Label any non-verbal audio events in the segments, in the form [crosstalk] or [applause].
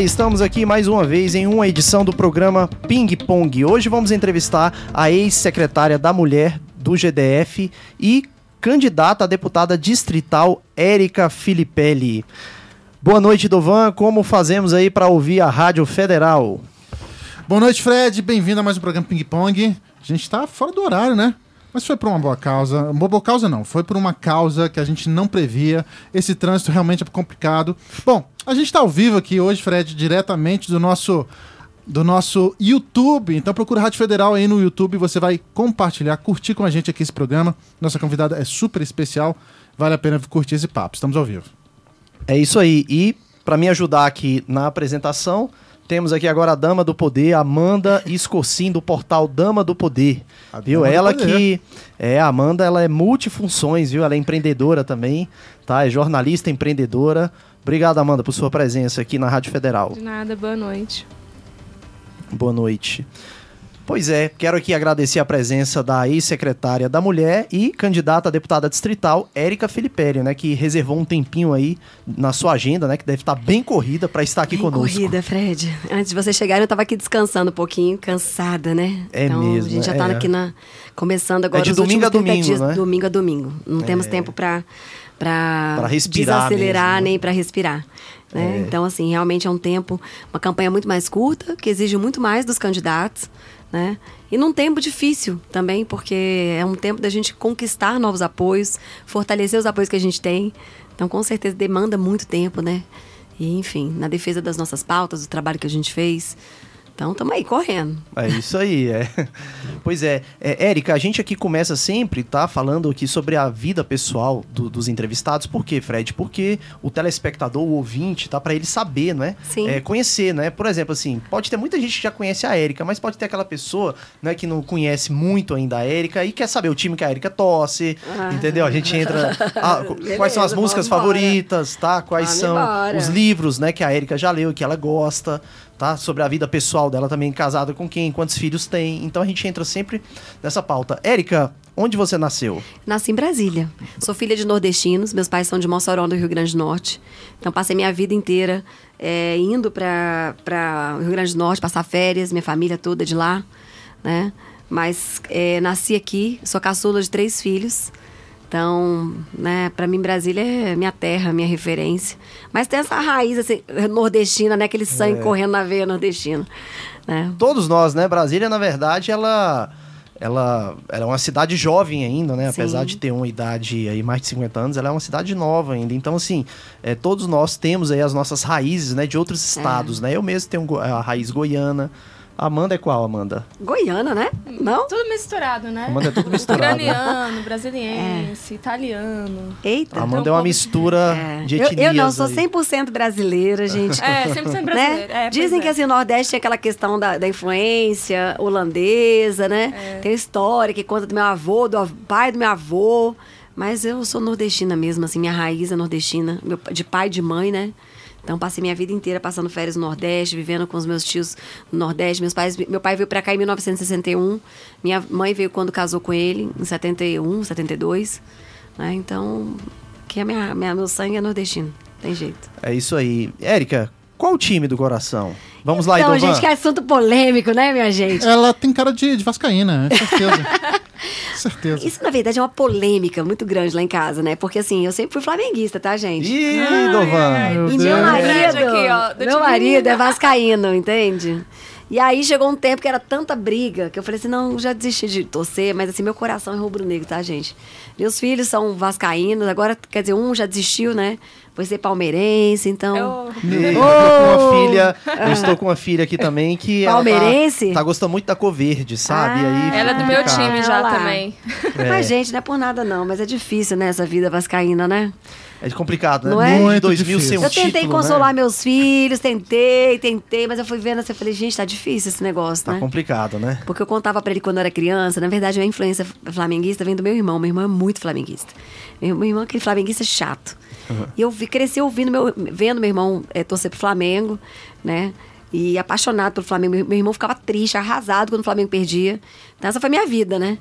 Estamos aqui mais uma vez em uma edição do programa Ping Pong. Hoje vamos entrevistar a ex-secretária da Mulher do GDF e candidata a deputada distrital Érica Filipelli. Boa noite, Dovan. Como fazemos aí para ouvir a Rádio Federal? Boa noite, Fred. Bem-vindo a mais um programa Ping Pong. A gente está fora do horário, né? Mas foi por uma boa causa. Uma boa causa não, foi por uma causa que a gente não previa. Esse trânsito realmente é complicado. Bom, a gente está ao vivo aqui hoje, Fred, diretamente do nosso do nosso YouTube. Então procura Rádio Federal aí no YouTube, você vai compartilhar, curtir com a gente aqui esse programa. Nossa convidada é super especial, vale a pena curtir esse papo. Estamos ao vivo. É isso aí. E para me ajudar aqui na apresentação, temos aqui agora a Dama do Poder, Amanda Escocim, do portal Dama do Poder. A viu? Ela poder. que. É, a Amanda, ela é multifunções, viu? Ela é empreendedora também, tá? É jornalista, empreendedora. Obrigado, Amanda, por sua presença aqui na Rádio Federal. De nada, boa noite. Boa noite. Pois é, quero aqui agradecer a presença da ex-secretária da Mulher e candidata a deputada distrital, Érica Filipelli, né, que reservou um tempinho aí na sua agenda, né, que deve estar bem corrida para estar aqui bem conosco. corrida, Fred. Antes de você chegar, eu estava aqui descansando um pouquinho, cansada, né? É então, mesmo. A gente já está é. aqui na começando agora é de domingo a domingo, dias, né? domingo a domingo. Não temos É. tempo para para desacelerar mesmo, né? nem para respirar. Né? É. Então, assim, realmente é um tempo, uma campanha muito mais curta, que exige muito mais dos candidatos, né? E num tempo difícil também, porque é um tempo da gente conquistar novos apoios, fortalecer os apoios que a gente tem. Então, com certeza, demanda muito tempo, né? E, enfim, na defesa das nossas pautas, do trabalho que a gente fez. Então, estamos aí, correndo. É isso aí, é. Pois é. é. Érica, a gente aqui começa sempre, tá? Falando aqui sobre a vida pessoal do- dos entrevistados. Por quê, Fred? Porque o telespectador, o ouvinte, tá? Pra ele saber, não é? Sim. É, conhecer, né? Por exemplo, assim, pode ter muita gente que já conhece a Érica, mas pode ter aquela pessoa, né, que não conhece muito ainda a Érica e quer saber o time que a Érica torce, Ah. entendeu? A gente entra. ah, [laughs] qu- quais são as Beleza, músicas favoritas, tá? Quais Vamos são embora. os livros, né, que a Érica já leu, que ela gosta, tá? Sobre a vida pessoal dela também, casada com quem, quantos filhos tem. Então a gente entra sempre nessa pauta. Érica, onde você nasceu? Nasci em Brasília. Sou filha de nordestinos. Meus pais são de Mossoró, do Rio Grande do Norte. Então, passei minha vida inteira é, indo para o Rio Grande do Norte, passar férias, minha família toda de lá, né? Mas é, nasci aqui, sou caçula de três filhos. Então, né, para mim Brasília é minha terra, minha referência. Mas tem essa raiz assim, nordestina, né, aquele sangue correndo na veia nordestina, né? Todos nós, né? Brasília, na verdade, ela. Ela, ela é uma cidade jovem ainda, né? Sim. Apesar de ter uma idade aí mais de 50 anos, ela é uma cidade nova ainda. Então, assim, é, todos nós temos aí as nossas raízes, né? De outros estados, né? Eu mesmo tenho a raiz goiana. Amanda é qual, Amanda? Goiana, né? Não? Tudo misturado, né? Amanda é tudo misturado. Ucraniano, brasiliense, italiano. Eita. Amanda é Então, uma mistura É. de Eu, etnias eu não, sou aí. 100% brasileira, gente. É, 100% né? brasileiro. É, pois Dizem é. que assim, o Nordeste tem aquela questão da, da influência holandesa, né? É. Tem história que conta do meu avô, do pai do meu avô. Mas eu sou nordestina mesmo, assim, minha raiz é nordestina, meu de pai e de mãe, né? Então passei minha vida inteira passando férias no Nordeste, vivendo com os meus tios no Nordeste. Meus pais, meu pai veio pra cá em 1961, minha mãe veio quando casou com ele, em 71, 72. Né? Então, que a minha, minha- meu sangue é nordestino, tem jeito. É isso aí. Érica, qual o time do coração? Vamos lá, Então, Idovan. gente, que assunto polêmico, né, minha gente? Ela tem cara de, de vascaína, é certeza. [laughs] certeza. Isso, na verdade, é uma polêmica muito grande lá em casa, né? Porque, assim, eu sempre fui flamenguista, tá, gente? Ih, Ai, Dovan. ai, Meu E Deus. meu marido, Fred aqui, ó, do meu marido é vascaíno, entende? E aí chegou um tempo que era tanta briga que eu falei assim, não, já desisti de torcer, mas assim, meu coração é rubro-negro, tá, gente? Meus filhos são vascaínos, agora, quer dizer, um já desistiu, né? Foi ser palmeirense, então... Eu- Eu estou com uma filha, eu estou com uma filha aqui também que ela Palmeirense? tá, tá gostando muito da cor verde, sabe? Aí Ah, fica Ela é do meu time já lá. também. Mas, gente, não é por nada não, mas é difícil, né, essa vida vascaína, né? É complicado, né? Não é? Muito 2000 ser difícil. um eu tentei título, consolar né? meus filhos, tentei, tentei, mas eu fui vendo assim, eu falei, gente, tá difícil esse negócio, Tá né? complicado, né? Porque eu contava pra ele quando eu era criança, na verdade, a minha influência flamenguista vem do meu irmão. Meu irmão é muito flamenguista. Meu, meu irmão é aquele flamenguista chato. E eu vi, cresci ouvindo meu, vendo meu irmão eh, torcer pro Flamengo, né? E apaixonado pelo Flamengo. Meu, meu irmão ficava triste, arrasado quando o Flamengo perdia. Então, essa foi a minha vida, né?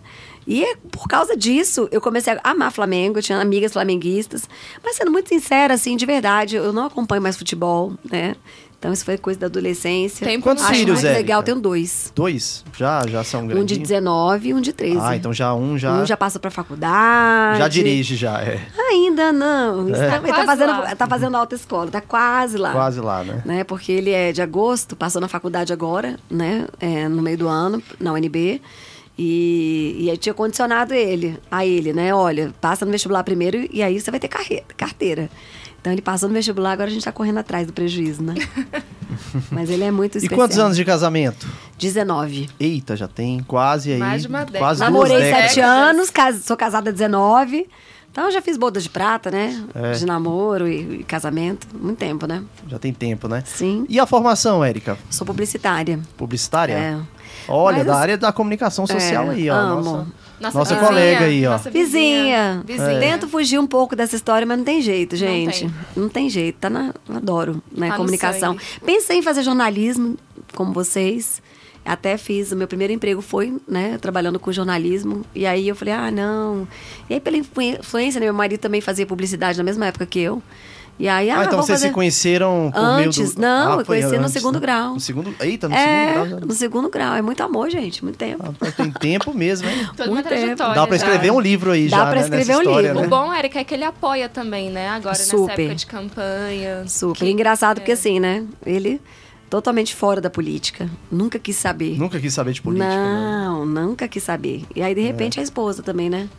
E é por causa disso, eu comecei a amar Flamengo, eu tinha amigas flamenguistas. Mas sendo muito sincera, assim, de verdade, eu não acompanho mais futebol, né? Então isso foi coisa da adolescência. Tempo Quantos Acho tem filhos, muito Érica? legal, tenho dois. Dois? Já, já são Um grandes. de 19 e um de 13. Ah, então já um já. Um já passou pra faculdade. já dirige, já, é. Ainda não. Isso tá, ele tá Quase fazendo, lá. tá fazendo autoescola, tá quase lá. Quase lá, né? Né? Porque ele é de agosto, passou na faculdade agora, né? É, no meio do ano, na UNB. E, e aí tinha condicionado ele, a ele, né? Olha, passa no vestibular primeiro e aí você vai ter carre- carteira. Então ele passou no vestibular, agora a gente tá correndo atrás do prejuízo, né? [laughs] Mas ele é muito E especial. quantos anos de casamento? 19. Eita, já tem quase aí. Mais de uma década. Quase Namorei duas décadas. sete anos, cas- sou casada há 19. Então eu já fiz bodas de prata, né? É. De namoro e, e casamento. Muito tempo, né? Já tem tempo, né? Sim. E a formação, Érica? Sou publicitária. Publicitária? É. Olha, Mas da área da comunicação social É, aí, ó. amo. Nossa, Nossa, nossa vizinha, colega aí, ó. nossa Vizinha. Vizinha. Tento fugir um pouco dessa história, mas não tem jeito, gente. tem. Não tem, jeito. Tá na, adoro, né? Tá comunicação. Pensei em fazer jornalismo, como vocês. Até fiz, o meu primeiro emprego foi, né, trabalhando com jornalismo. E aí eu falei, ah, não. E aí, pela influ- influência, né, meu marido também fazia publicidade na mesma época que eu. E aí, ah, Ah, então vocês fazer... se conheceram por meio Antes? do... Não, ah, eu conheci no antes, segundo né? grau. No segundo... Eita, no é, segundo grau. já- no segundo grau. É muito amor, gente, muito tempo. Ah, tem tempo mesmo, hein? Toda Muito tempo. Dá pra já. escrever um livro aí Dá já, pra né, escrever nessa um história, livro. né? O bom, Eric, é que ele apoia também, né? Agora, nessa Super. época de campanha. Super. Que- Engraçado porque é. assim, né? Ele totalmente fora da política. Nunca quis saber. Nunca quis saber de política, né? Não, nunca quis saber. E aí, de repente, a esposa também, né?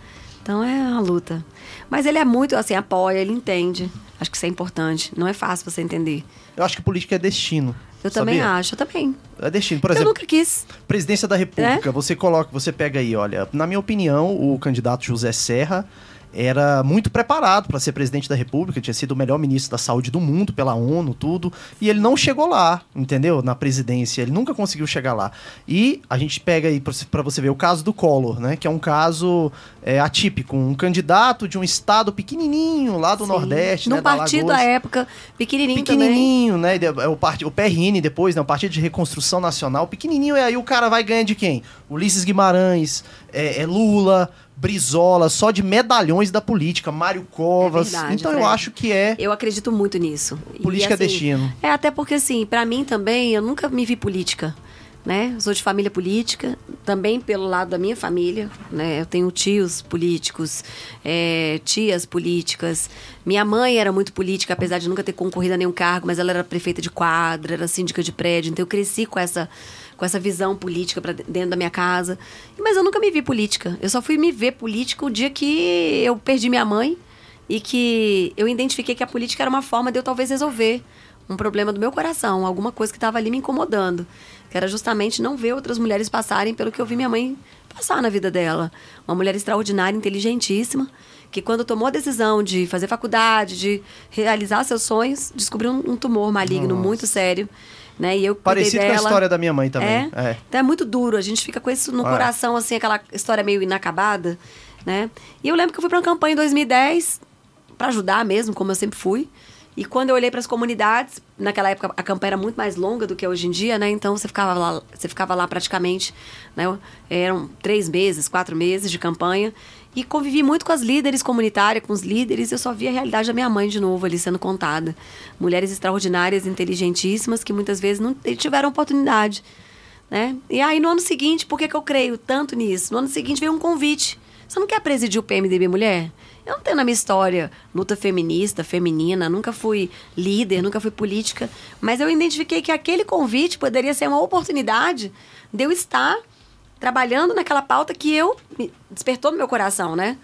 Então é uma luta. Mas ele é muito, assim, apoia, ele entende. Acho que isso é importante. Não é fácil você entender. Eu acho que política é destino. Eu também sabia? acho, eu também. É destino. Por eu exemplo, nunca quis. Presidência da É? República, você coloca, você pega aí, olha, na minha opinião, o candidato José Serra era muito preparado para ser presidente da República, tinha sido o melhor ministro da saúde do mundo pela ONU, tudo, e ele não chegou lá, entendeu? Na presidência, ele nunca conseguiu chegar lá. E a gente pega aí para você ver o caso do Collor, né, que é um caso é, atípico, um candidato de um estado pequenininho lá do Sim. Nordeste, Num né, partido à época, pequenininho, também. pequenininho, né? É o, part... o PRN depois, né? O Partido de Reconstrução Nacional, pequenininho, e aí o cara vai ganhar de quem? Ulisses Guimarães, é, é Lula, Brizola, só de medalhões da política, Mário Covas. É verdade, então eu Fred. acho que é Eu acredito muito nisso. E, política é assim, destino. É, até porque, assim, pra mim também, eu nunca me vi política, né? Eu Sou de família política, também pelo lado da minha família, né? Eu tenho tios políticos, é, tias políticas. Minha mãe era muito política, apesar de nunca ter concorrido a nenhum cargo, mas ela era prefeita de quadra, era síndica de prédio, então eu cresci com essa com essa visão política para dentro da minha casa. Mas eu nunca me vi política. Eu só fui me ver política o dia que eu perdi minha mãe e que eu identifiquei que a política era uma forma de eu talvez resolver um problema do meu coração, alguma coisa que estava ali me incomodando, que era justamente não ver outras mulheres passarem pelo que eu vi minha mãe passar na vida dela. Uma mulher extraordinária, inteligentíssima, que quando tomou a decisão de fazer faculdade, de realizar seus sonhos, descobriu um, um tumor maligno Nossa. muito sério, né? E eu Parecido com a dela. história da minha mãe também. É? É. Então é muito duro, a gente fica com isso no É. coração, assim, aquela história meio inacabada, né? E eu lembro que eu fui pra uma campanha em 2010 para ajudar mesmo, como eu sempre fui. E quando eu olhei para as comunidades, naquela época a campanha era muito mais longa do que hoje em dia, né? Então você ficava lá, você ficava lá praticamente, né? Eram três meses, quatro meses de campanha. E convivi muito com as líderes comunitárias, com os líderes. Eu só vi a realidade da minha mãe de novo ali sendo contada. Mulheres extraordinárias, inteligentíssimas, que muitas vezes não tiveram oportunidade. Né? E aí, no ano seguinte, por que, que eu creio tanto nisso? No ano seguinte veio um convite. Você não quer presidir o PMDB Mulher? Eu não tenho na minha história luta feminista, feminina, nunca fui líder, nunca fui política, mas eu identifiquei que aquele convite poderia ser uma oportunidade de eu estar trabalhando naquela pauta que eu despertou no meu coração, né?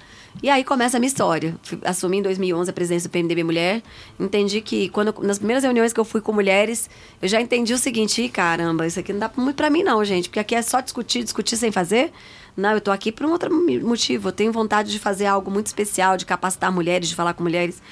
E aí começa a minha história. Assumi em 2011 a presidência do PMDB Mulher. Entendi que quando nas primeiras reuniões que eu fui com mulheres, eu já entendi o seguinte, "Ih, caramba, isso aqui não dá muito pra mim não, gente, porque aqui é só discutir, discutir sem fazer. Não, eu tô aqui por um outro motivo. Eu tenho vontade de fazer algo muito especial, de capacitar mulheres, de falar com mulheres.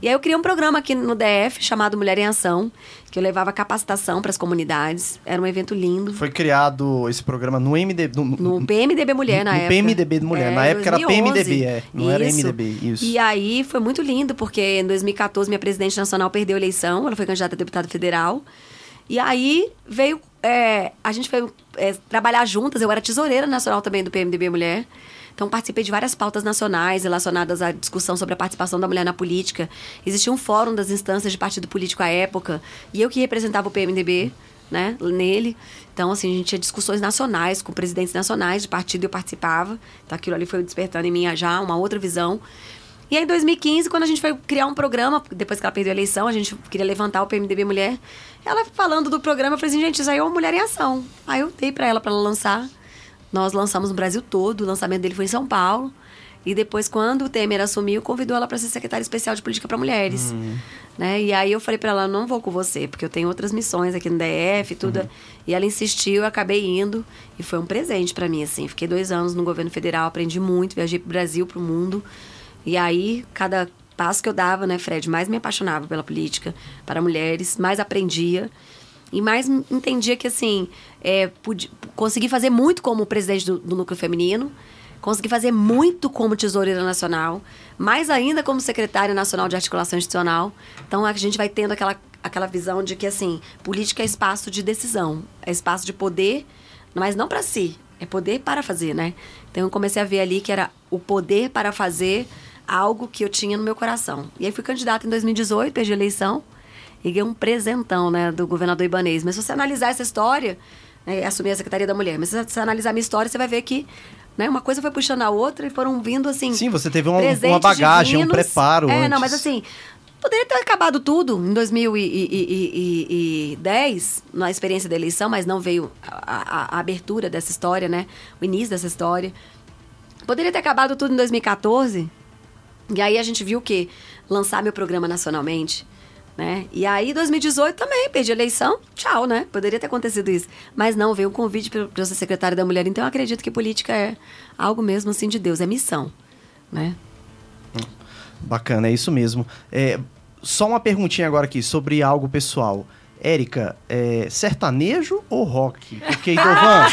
E aí eu criei um programa aqui no DF chamado Mulher em Ação, que eu levava capacitação para as comunidades. Era um evento lindo. Foi criado esse programa no MDB. No, No PMDB Mulher, na no época. PMDB Mulher. É, Na época era 2011. PMDB, é. Não era Isso. MDB, isso. E aí foi muito lindo, porque em 2014 minha presidente nacional perdeu a eleição, ela foi candidata a deputada federal. E aí veio. é, a gente foi é, trabalhar juntas, eu era tesoureira nacional também do PMDB Mulher. Então, participei de várias pautas nacionais relacionadas à discussão sobre a participação da mulher na política. Existia um fórum das instâncias de partido político à época, e eu que representava o PMDB, né, nele. Então, assim, a gente tinha discussões nacionais com presidentes nacionais de partido eu participava. Então, aquilo ali foi despertando em mim já uma outra visão. E aí, em 2015, quando a gente foi criar um programa, depois que ela perdeu a eleição, a gente queria levantar o PMDB Mulher. Ela falando do programa, eu falei assim, gente, isso aí é uma mulher em ação. Aí eu dei para ela para ela lançar. Nós lançamos no Brasil todo, o lançamento dele foi em São Paulo. E depois, quando o Temer assumiu, convidou ela para ser secretária especial de política para mulheres. Uhum. Né? E aí eu falei para ela, não vou com você, porque eu tenho outras missões aqui no DF e tudo. Uhum. E ela insistiu, eu acabei indo. E foi um presente para mim, assim. Fiquei dois anos no governo federal, aprendi muito, viajei pro Brasil, pro mundo. E aí, cada passo que eu dava, né, Fred, mais me apaixonava pela política, para mulheres, mais aprendia. E mais entendia que, assim, é, pude, consegui fazer muito como presidente do, do núcleo feminino, consegui fazer muito como tesoureira nacional, mais ainda como secretária nacional de articulação institucional. Então, a gente vai tendo aquela, aquela visão de que, assim, política é espaço de decisão, é espaço de poder, mas não para si, é poder para fazer, né? Então, eu comecei a ver ali que era o poder para fazer algo que eu tinha no meu coração. E aí fui candidata em 2018, perdi a eleição e ganhei um presentão, né, do governador Ibanês. Mas se você analisar essa história, né, assumir a Secretaria da Mulher, mas se você analisar a minha história, você vai ver que né, uma coisa foi puxando a outra e foram vindo assim. Sim, você teve uma, uma bagagem, divinos. um preparo. É, antes. não, mas assim, poderia ter acabado tudo em 2010, na experiência da eleição, mas não veio a, a, a abertura dessa história, né? O início dessa história. Poderia ter acabado tudo em 2014, e aí a gente viu o quê? Lançar meu programa nacionalmente. Né? E aí, 2018 também, perdi a eleição, tchau, né? Poderia ter acontecido isso. Mas não, veio um convite para ser secretária da mulher. Então, eu acredito que política é algo mesmo assim de Deus, é missão, né? Bacana, é isso mesmo. É, só uma perguntinha agora aqui sobre algo pessoal. Érica, é sertanejo ou rock? Porque Idovan,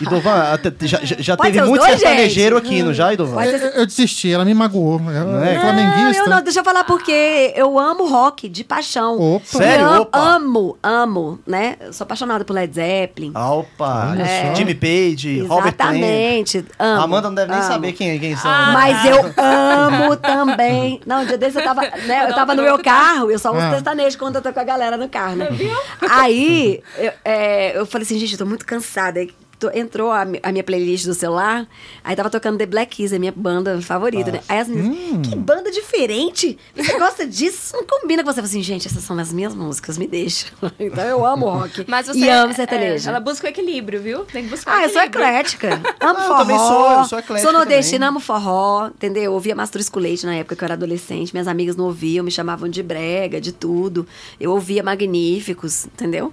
[laughs] Idovan já, já teve muito dois, sertanejeiro gente. aqui, não já, Idovan? Eu, eu, desisti, ela me magoou. Ela é, é flamenguista. Eu não, deixa eu falar porque eu amo rock de paixão. Opa. Sério? Eu Opa. amo, amo, né? Eu sou apaixonada por Led Zeppelin. Opa! É. Jimmy Page, Robert Exatamente. Amo. Amanda não deve nem amo. saber quem, quem são. Ah, mas eu amo também. Não, um dia desse eu tava, né, eu tava no meu carro, eu só uso ah. sertanejo quando eu tô com a galera no carro, né? Aí, eu, é, eu falei assim, gente, eu tô muito cansada entrou a, a, minha playlist do celular, aí tava tocando The Black Keys, a minha banda favorita, né? Aí as meninas, hum. que banda diferente! Você gosta disso? Não combina com você. Eu falei assim, gente, essas são as minhas músicas, me deixa. [laughs] então eu amo rock. Mas você e amo sertanejo. É, ela busca o equilíbrio, viu? Tem que buscar ah, o equilíbrio. eu sou eclética. [laughs] Amo ah, forró. Eu também sou, eu sou eclética. Sou nordestina, amo forró, entendeu? Eu ouvia Mastros com Leite na época que eu era adolescente. Minhas amigas não ouviam, me chamavam de brega, de tudo. Eu ouvia Magníficos, entendeu?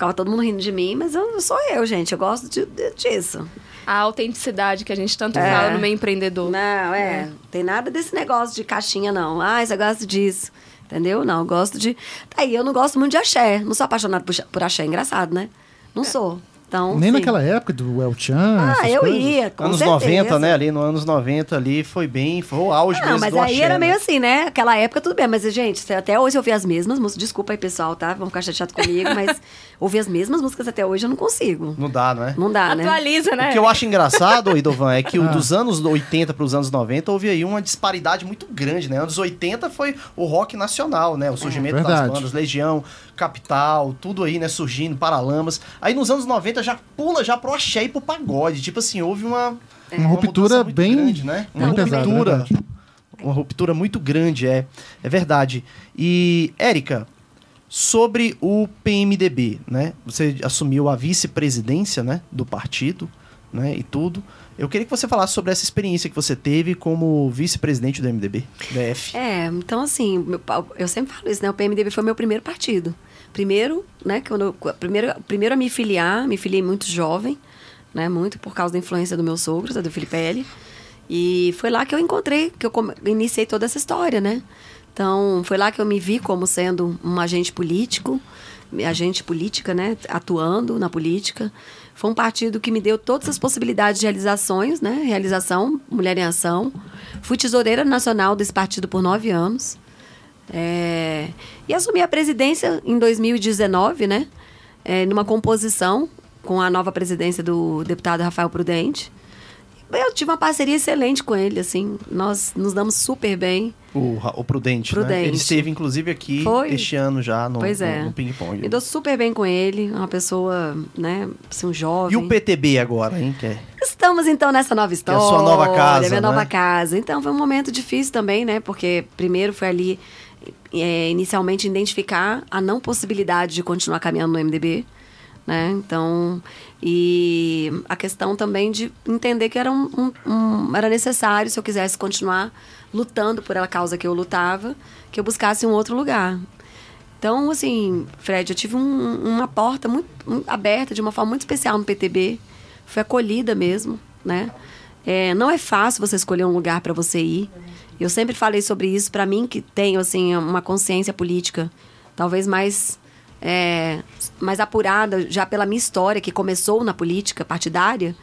Ficava todo mundo rindo de mim, mas eu sou eu, gente. Eu gosto de, de, disso. A autenticidade que a gente tanto é. fala no meio empreendedor. Não, é. é. Tem nada desse negócio de caixinha, não. Ah, você gosta disso. Entendeu? Não, eu gosto de. Tá aí, eu não gosto muito de axé. Não sou apaixonada por, por axé, engraçado, né? Não é. sou. Então, Nem sim. naquela época do El Chan. Ah, eu coisas. ia. Com anos certeza. 90, né? Ali no anos 90 ali foi bem. Foi o auge não, mesmo. Mas aí era meio assim, né? Aquela época tudo bem. Mas, gente, até hoje eu ouvi as mesmas músicas. Desculpa aí, pessoal, tá? Vão ficar chateados comigo, mas [laughs] ouvir as mesmas músicas até hoje eu não consigo. Não dá, não é? Não dá, né? Atualiza, né? O que eu acho engraçado, Idovan, é que ah. dos anos 80 para os anos 90 houve aí uma disparidade muito grande, né? Anos 80 foi o rock nacional, né? O surgimento é, das bandas, Legião, Capital, tudo aí, né? Surgindo, Paralamas. Aí nos anos 90 já pula já pro axé e pro pagode. Tipo assim, houve uma. É. Uma, uma ruptura bem. Grande, né? Uma ruptura. uma ruptura muito grande, é. É verdade. E, Érica, sobre o PMDB, né? Você assumiu a vice-presidência, né, do partido, né, e tudo. Eu queria que você falasse sobre essa experiência que você teve como vice-presidente do MDB, DF. É, então assim, eu sempre falo isso, né? O PMDB foi meu primeiro partido. Primeiro, né, quando eu, primeiro, primeiro a me filiar, me filiei muito jovem, né, muito por causa da influência do meu sogro, do Felipe L. E foi lá que eu encontrei, que eu iniciei toda essa história, né? Então, foi lá que eu me vi como sendo um agente político, agente política, né, atuando na política. Foi um partido que me deu todas as possibilidades de realizações, né, realização, Mulher em Ação. Fui tesoureira nacional desse partido por nove anos. É, e assumi a presidência em 2019, né? É, numa composição com a nova presidência do deputado Rafael Prudente. eu tive uma parceria excelente com ele, assim. Nós nos damos super bem. O, o Prudente, Prudente. Né? Ele esteve, inclusive, aqui Foi. este ano já no, Pois é. no, no Ping Pong. Me dou super bem com ele, uma pessoa, né, assim, um jovem. E o PTB agora, hein? Que é... Estamos então nessa nova história. a sua nova casa, Minha né? nova casa. Então foi um momento difícil também, né? Porque primeiro foi ali, é, inicialmente, identificar a não possibilidade de continuar caminhando no MDB. Né? Então, e a questão também de entender que era, um, um- um- era necessário, se eu quisesse continuar lutando por a causa que eu lutava, que eu buscasse um outro lugar. Então, assim, Fred, eu tive um- uma porta muito aberta, de uma forma muito especial no PTB. Fui acolhida mesmo, né? É, não é fácil você escolher um lugar para você ir. Eu sempre falei sobre isso. Para mim, que tenho, assim, uma consciência política talvez mais, é, mais apurada já pela minha história, que começou na política partidária.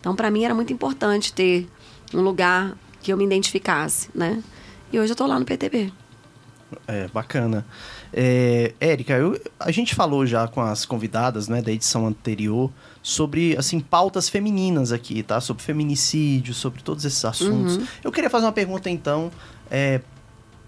Então, para mim, era muito importante ter um lugar que eu me identificasse, né? E hoje eu tô lá no PTB. É, bacana. É, Érica, eu- a gente falou já com as convidadas né, da edição anterior sobre assim pautas femininas aqui, tá? Sobre feminicídio, sobre todos esses assuntos. Uhum. Eu queria fazer uma pergunta então é,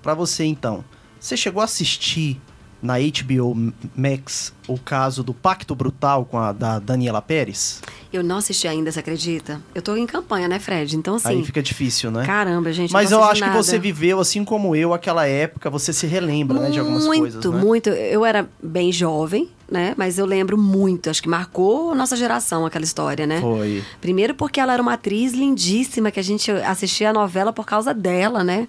para você então. Você chegou a assistir na HBO Max o caso do Pacto Brutal com a da Daniela Pérez? Eu não assisti ainda, você acredita? Eu tô em campanha, né, Fred? Então, assim. Aí fica difícil, né? Caramba, gente. Mas eu acho que nada. você viveu assim como eu aquela época, você se relembra, né, de algumas muito, coisas, né? muito. Eu era bem jovem, né? Mas eu lembro muito. Acho que marcou a nossa geração aquela história, né? Foi. Primeiro porque ela era uma atriz lindíssima, que a gente assistia a novela por causa dela, né?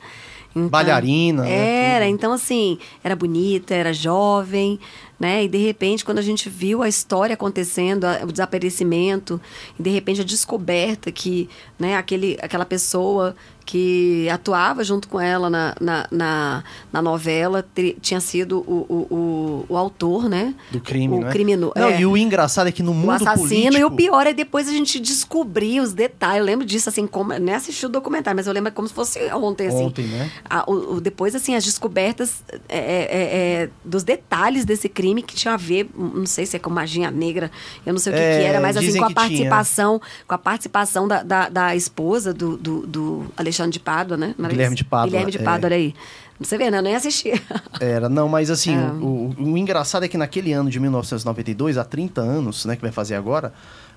Então, Bailarina, né, Era, tudo. então assim, era bonita, era jovem, né? E de repente, quando a gente viu a história acontecendo, o desaparecimento, e de repente a descoberta que, né, aquele, aquela pessoa que atuava junto com ela na, na, na, na novela te- tinha sido o, o, o, o autor, né? Do crime, o né? crimino- Não, é. e o engraçado é que no mundo o assassino político... e o pior é depois a gente descobrir os detalhes. Eu lembro disso, assim, como, nem assisti o documentário, mas eu lembro como se fosse ontem, assim. Ontem, né? A- o, o- depois, assim, as descobertas é, é, é, dos detalhes desse crime que tinha a ver, não sei se é com magia negra, eu não sei o que, É, que era, mas assim, com a que tinha. participação, com a participação da, da, da esposa do, do, do Alexandre de Pádua, né? Era Guilherme de Pádua, Guilherme de é. Pádua, olha aí. Você vê, né? Eu nem assisti. [laughs] Era, não, mas assim, É. o, o- o engraçado é que naquele ano de 1992, há 30 anos, né, que vai fazer agora,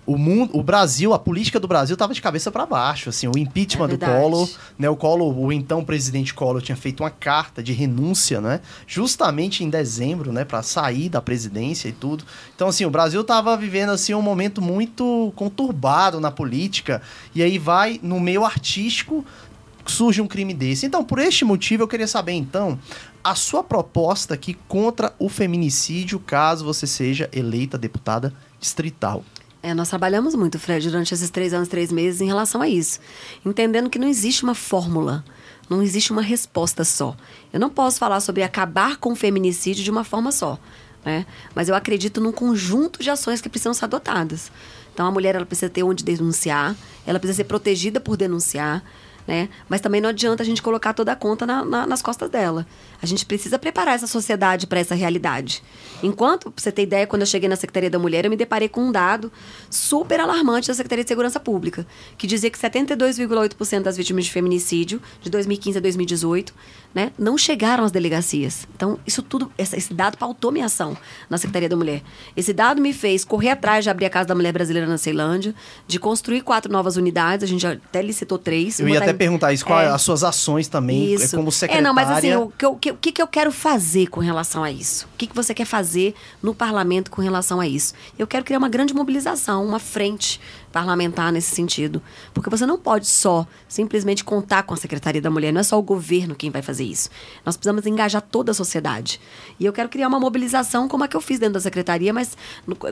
o mundo, o Brasil, a política do Brasil estava de cabeça para baixo, assim, o impeachment É do. Collor, né, o Collor, o então presidente Collor tinha feito uma carta de renúncia, né, justamente em dezembro, né, para sair da presidência e tudo. Então, assim, o Brasil estava vivendo assim um momento muito conturbado na política, e aí vai no meio artístico surge um crime desse. Então, por este motivo, eu queria saber, então, a sua proposta aqui contra o feminicídio, caso você seja eleita deputada distrital. É, nós trabalhamos muito, Fred, durante esses três anos, três meses, em relação a isso. Entendendo que não existe uma fórmula, não existe uma resposta só. Eu não posso falar sobre acabar com o feminicídio de uma forma só, né? Mas eu acredito num conjunto de ações que precisam ser adotadas. Então, a mulher ela precisa ter onde denunciar, ela precisa ser protegida por denunciar, né? Mas também não adianta a gente colocar toda a conta na- na- nas costas dela. A gente precisa preparar essa sociedade para essa realidade. Enquanto, pra você ter ideia, quando eu cheguei na Secretaria da Mulher, eu me deparei com um dado super alarmante da Secretaria de Segurança Pública, que dizia que 72,8% das vítimas de feminicídio, de 2015 a 2018, né, não chegaram às delegacias. Então, isso tudo, esse dado pautou minha ação na Secretaria da Mulher. Esse dado me fez correr atrás de abrir a Casa da Mulher Brasileira na Ceilândia, de construir quatro novas unidades, a gente já até licitou três. Eu ia tá até em- perguntar isso, qual É. é as suas ações também, isso. é como secretária. É, não, mas assim, o que, eu- que, o que que eu quero fazer com relação a isso? O que, que você quer fazer no parlamento com relação a isso? Eu quero criar uma grande mobilização, uma frente parlamentar nesse sentido. Porque você não pode só simplesmente contar com a Secretaria da Mulher, não é só o governo quem vai fazer isso. Nós precisamos engajar toda a sociedade. E eu quero criar uma mobilização como a que eu fiz dentro da Secretaria, mas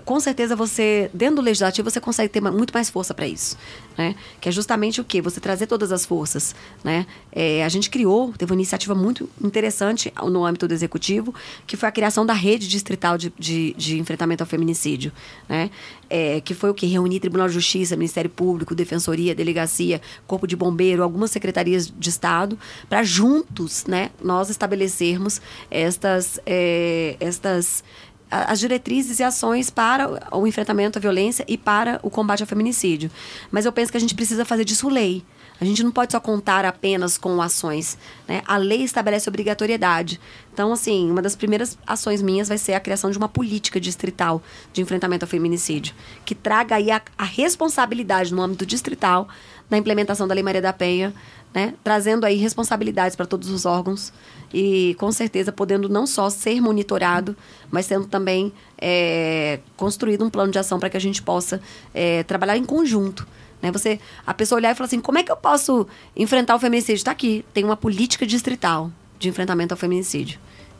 com certeza você, dentro do Legislativo, você consegue ter muito mais força para isso. Né? Que é justamente o quê? Você trazer todas as forças. Né? É, a gente criou, teve uma iniciativa muito interessante no âmbito do Executivo, que foi a criação da rede distrital de, de, de enfrentamento ao feminicídio. Né? É, que foi o que? Reunir Tribunal de Justiça, Ministério Público, Defensoria, Delegacia, Corpo de Bombeiro, algumas secretarias de Estado, para juntos né, nós estabelecermos estas, é, estas as diretrizes e ações para o enfrentamento à violência e para o combate ao feminicídio. Mas eu penso que a gente precisa fazer disso lei. A gente não pode só contar apenas com ações. Né? A lei estabelece obrigatoriedade. Então, assim, uma das primeiras ações minhas vai ser a criação de uma política distrital de enfrentamento ao feminicídio, que traga aí a, a responsabilidade no âmbito distrital da implementação da Lei Maria da Penha, né? trazendo aí responsabilidades para todos os órgãos e, com certeza, podendo não só ser monitorado, mas sendo também é, construído um plano de ação para que a gente possa é, trabalhar em conjunto. Né? Você, a pessoa olhar e falar assim, como é que eu posso enfrentar o feminicídio? Está aqui, tem uma política distrital de enfrentamento ao feminicídio.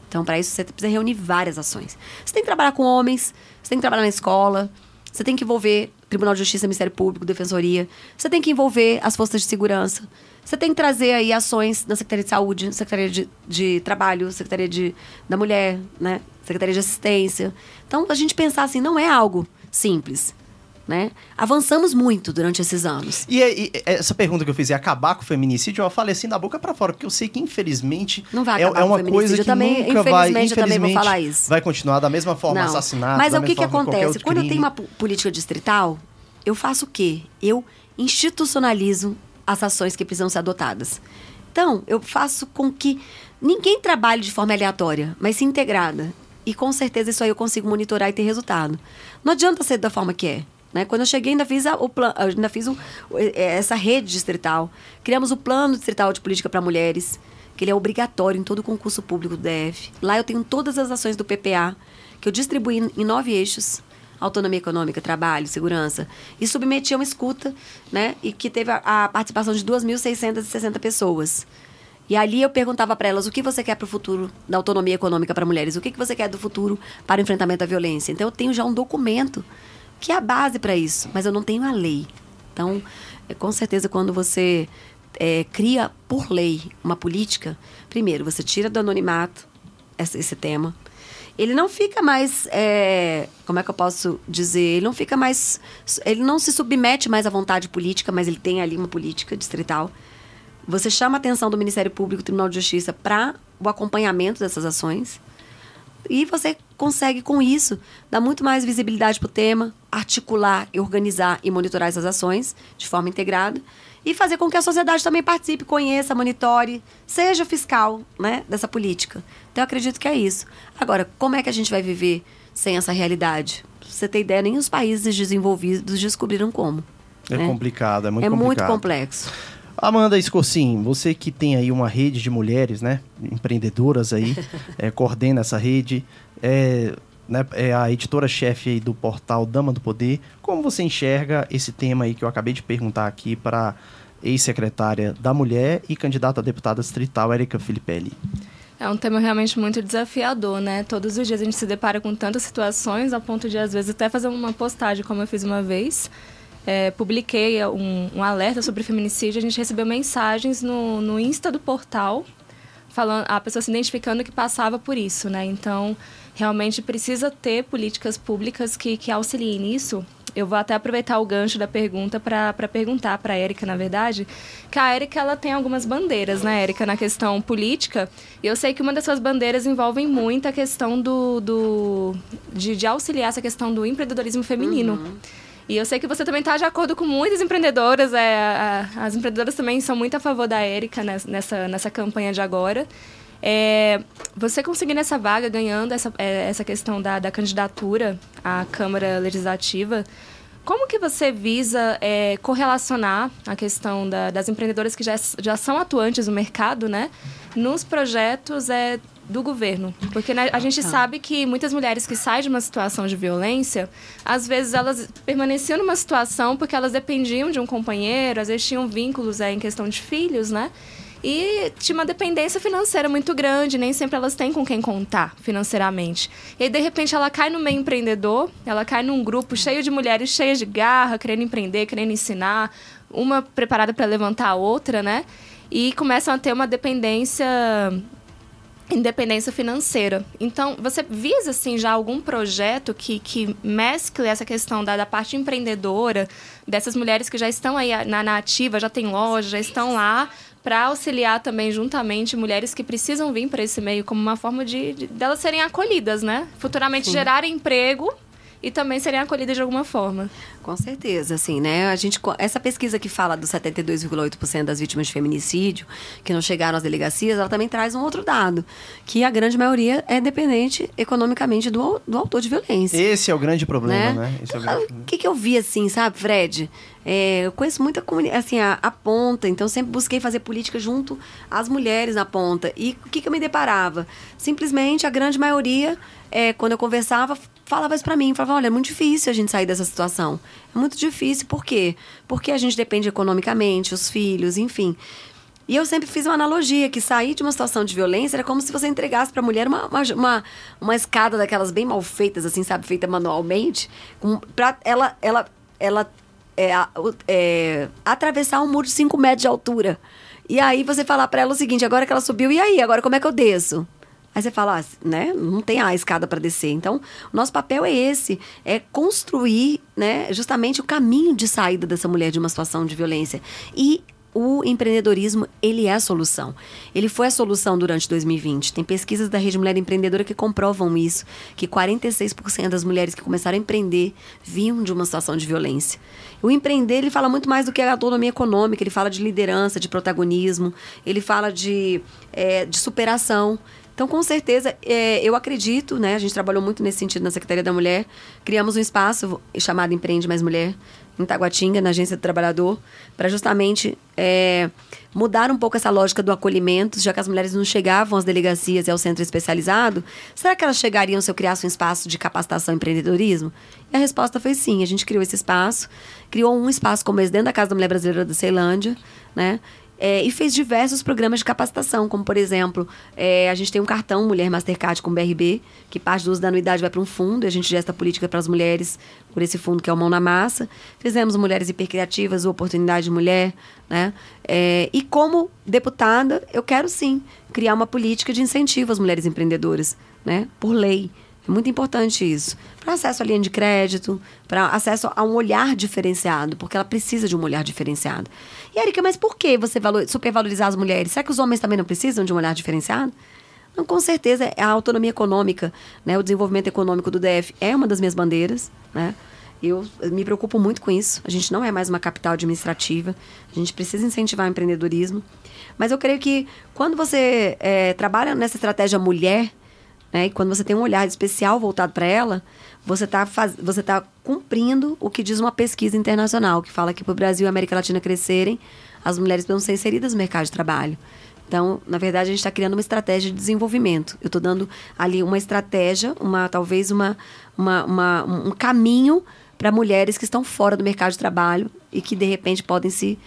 Então, para isso, você precisa reunir várias ações. Você tem que trabalhar com homens, você tem que trabalhar na escola, você tem que envolver Tribunal de Justiça, Ministério Público, Defensoria, você tem que envolver as forças de segurança, você tem que trazer aí ações na Secretaria de Saúde, Secretaria de, de Trabalho, Secretaria de, da Mulher, né? Secretaria de Assistência. Então, a gente pensar assim, não é algo simples. Né? Avançamos muito durante esses anos. E, e, essa pergunta que eu fiz é acabar com o feminicídio, eu falei assim da boca para fora, porque eu sei que infelizmente não vai é, é uma coisa que também, nunca vai, infelizmente, eu também vou falar isso. Vai continuar da mesma forma não. assassinado. Mas o que que acontece? Quando eu tenho uma política distrital, eu faço o quê? Eu institucionalizo as ações que precisam ser adotadas. Então, eu faço com que ninguém trabalhe de forma aleatória, mas sim integrada. E com certeza isso aí eu consigo monitorar e ter resultado. Não adianta ser da forma que é. Né? Quando eu cheguei, ainda fiz, a, o plan, ainda fiz é, essa rede distrital. Criamos o Plano Distrital de Política para Mulheres, que ele é obrigatório em todo concurso público do DF. Lá eu tenho todas as ações do PPA, que eu distribuí em nove eixos. Autonomia econômica, trabalho, segurança. E submeti a uma escuta, né? E que teve a, a participação de 2.660 pessoas. E ali eu perguntava para elas o que você quer para o futuro da autonomia econômica para mulheres, o que, que você quer do futuro para o enfrentamento à violência. Então eu tenho já um documento que é a base para isso, mas eu não tenho a lei. Então, é, com certeza, quando você é, cria por lei uma política, primeiro, você tira do anonimato esse, esse tema. Ele não fica mais. É, como é que eu posso dizer? Ele não fica mais. Ele não se submete mais à vontade política, mas ele tem ali uma política distrital. Você chama a atenção do Ministério Público, Tribunal de Justiça, para o acompanhamento dessas ações. E você consegue, com isso, dar muito mais visibilidade para o tema, articular, organizar e monitorar essas ações de forma integrada e fazer com que a sociedade também participe, conheça, monitore, seja fiscal né, dessa política. Então, eu acredito que é isso. Agora, como é que a gente vai viver sem essa realidade? Pra você ter ideia, nem os países desenvolvidos descobriram como. É né? complicado, é muito é complicado. É muito complexo. Amanda Escocim, você que tem aí uma rede de mulheres, né, empreendedoras aí, [laughs] é, coordena essa rede, é, né, é a editora-chefe do portal Dama do Poder. Como você enxerga esse tema aí que eu acabei de perguntar aqui para ex-secretária da Mulher e candidata a deputada distrital, Érica Filipelli? É um tema realmente muito desafiador, né? Todos os dias a gente se depara com tantas situações, a ponto de, às vezes, até fazer uma postagem, como eu fiz uma vez, é, publiquei um, um, alerta sobre feminicídio, a gente recebeu mensagens no, no Insta do portal, falando, a pessoa se identificando que passava por isso, né? Então, realmente precisa ter políticas públicas que, que auxiliem nisso. Eu vou até aproveitar o gancho da pergunta para perguntar para a Érica, na verdade, que a Érica ela tem algumas bandeiras, né, Érica, na questão política. E eu sei que uma das suas bandeiras envolve muito a questão do, do de, de auxiliar essa questão do empreendedorismo feminino. Uhum. E eu sei que você também está de acordo com muitas empreendedoras. É, a, as empreendedoras também são muito a favor da Érica nessa, nessa campanha de agora. É, você conseguindo essa vaga, ganhando essa, é, essa questão da, da candidatura à Câmara Legislativa, como que você visa é, correlacionar a questão da, das empreendedoras que já, já são atuantes no mercado, né, nos projetos é, do governo. Porque né, a gente ah. sabe que muitas mulheres que saem de uma situação de violência, às vezes elas permaneciam numa situação porque elas dependiam de um companheiro, às vezes tinham vínculos é, em questão de filhos, né? E tinha uma dependência financeira muito grande, nem sempre elas têm com quem contar financeiramente. E aí, de repente, ela cai no meio empreendedor, ela cai num grupo cheio de mulheres cheias de garra, querendo empreender, querendo ensinar, uma preparada para levantar a outra, né? E começam a ter uma dependência independência financeira. Então, você visa, assim, já algum projeto que, que mescle essa questão da, da parte empreendedora, dessas mulheres que já estão aí na, na ativa, já tem loja, já estão lá, para auxiliar também juntamente mulheres que precisam vir para esse meio como uma forma de, de delas serem acolhidas, né? Futuramente Sim. gerarem emprego e também serem acolhidas de alguma forma. Com certeza, assim, né? A gente, essa pesquisa que fala dos 72,8% das vítimas de feminicídio que não chegaram às delegacias, ela também traz um outro dado, que a grande maioria é dependente economicamente do, do autor de violência. Esse é o grande problema, né? né? É o que, que eu vi, assim, sabe, Fred? É, eu conheço muita comunidade, assim, a, a, ponta, então sempre busquei fazer política junto às mulheres na ponta. E o que, que eu me deparava? Simplesmente a grande maioria, é, quando eu conversava, falava isso pra mim, falava, olha, é muito difícil a gente sair dessa situação. É muito difícil, por quê? Porque a gente depende economicamente, os filhos, enfim. E eu sempre fiz uma analogia, que sair de uma situação de violência era como se você entregasse para a mulher uma, uma, uma, uma, escada daquelas bem mal feitas, assim, sabe, feita manualmente, para ela, ela, ela é, é, atravessar um muro de 5 metros de altura. E aí você falar para ela o seguinte, agora que ela subiu, e aí? Agora como é que eu desço? Aí você fala, ah, né? Não tem a escada para descer. Então, o nosso papel é esse, é construir, né, justamente o caminho de saída dessa mulher de uma situação de violência. E o empreendedorismo, ele é a solução. Ele foi a solução durante 2020. Tem pesquisas da Rede Mulher Empreendedora que comprovam isso, que 46% das mulheres que começaram a empreender vinham de uma situação de violência. O empreender, ele fala muito mais do que a autonomia econômica, ele fala de liderança, de protagonismo, ele fala de, é, de superação. Então, com certeza, é, eu acredito, né? A gente trabalhou muito nesse sentido na Secretaria da Mulher. Criamos um espaço chamado Empreende Mais Mulher, em Taguatinga, na Agência do Trabalhador, para justamente é, mudar um pouco essa lógica do acolhimento, já que as mulheres não chegavam às delegacias e ao centro especializado. Será que elas chegariam se eu criasse um espaço de capacitação e empreendedorismo? E a resposta foi sim. A gente criou esse espaço, criou um espaço como esse dentro da Casa da Mulher Brasileira da Ceilândia, né? É, e fez diversos programas de capacitação, como por exemplo, é, a gente tem um cartão Mulher Mastercard com BRB, que parte do uso da anuidade vai para um fundo, e a gente gesta política para as mulheres por esse fundo que é o Mão na Massa. Fizemos Mulheres Hipercriativas, o Oportunidade de Mulher, né? É, e como deputada, eu quero sim criar uma política de incentivo às mulheres empreendedoras, né? Por lei. É muito importante isso. Para acesso à linha de crédito, para acesso a um olhar diferenciado, porque ela precisa de um olhar diferenciado. E, Erika, mas por que você supervalorizar as mulheres? Será que os homens também não precisam de um olhar diferenciado? Não, com certeza, a autonomia econômica, né, o desenvolvimento econômico do DF é uma das minhas bandeiras. Né? Eu me preocupo muito com isso. A gente não é mais uma capital administrativa. A gente precisa incentivar o empreendedorismo. Mas eu creio que quando você é, trabalha nessa estratégia mulher, né? E quando você tem um olhar especial voltado para ela, você está você tá cumprindo o que diz uma pesquisa internacional, que fala que para o Brasil e a América Latina crescerem, as mulheres precisam ser inseridas no mercado de trabalho. Então, na verdade, a gente está criando uma estratégia de desenvolvimento. Eu estou dando ali uma estratégia, uma talvez uma, uma, uma um caminho para mulheres que estão fora do mercado de trabalho e que, de repente, podem se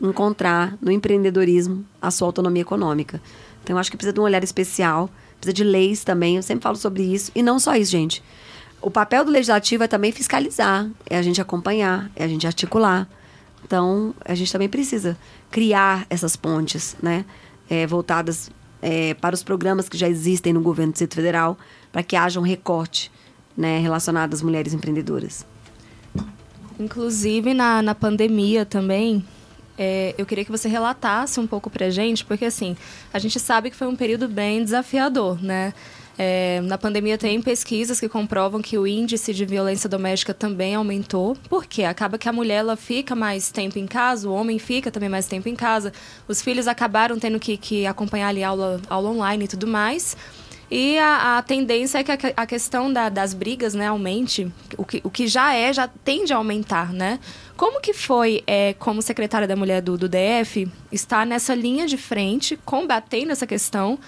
encontrar no empreendedorismo a sua autonomia econômica. Então, eu acho que precisa de um olhar especial precisa de leis também, eu sempre falo sobre isso. E não só isso, gente. O papel do legislativo é também fiscalizar, é a gente acompanhar, é a gente articular. Então, a gente também precisa criar essas pontes, né? É, voltadas é, para os programas que já existem no governo do Distrito Federal, para que haja um recorte né, relacionado às mulheres empreendedoras. Inclusive, na, na pandemia também, é, eu queria que você relatasse um pouco para gente, porque assim, a gente sabe que foi um período bem desafiador, né? É, na pandemia tem pesquisas que comprovam que o índice de violência doméstica também aumentou, porque acaba que a mulher ela fica mais tempo em casa, o homem fica também mais tempo em casa, os filhos acabaram tendo que, que acompanhar ali aula, aula online e tudo mais. E a, a, tendência é que a, a questão da, das brigas né, aumente, o que, o que já é, já tende a aumentar, né? Como que foi, é, como secretária da Mulher do, do DF, estar nessa linha de frente, combatendo essa questão,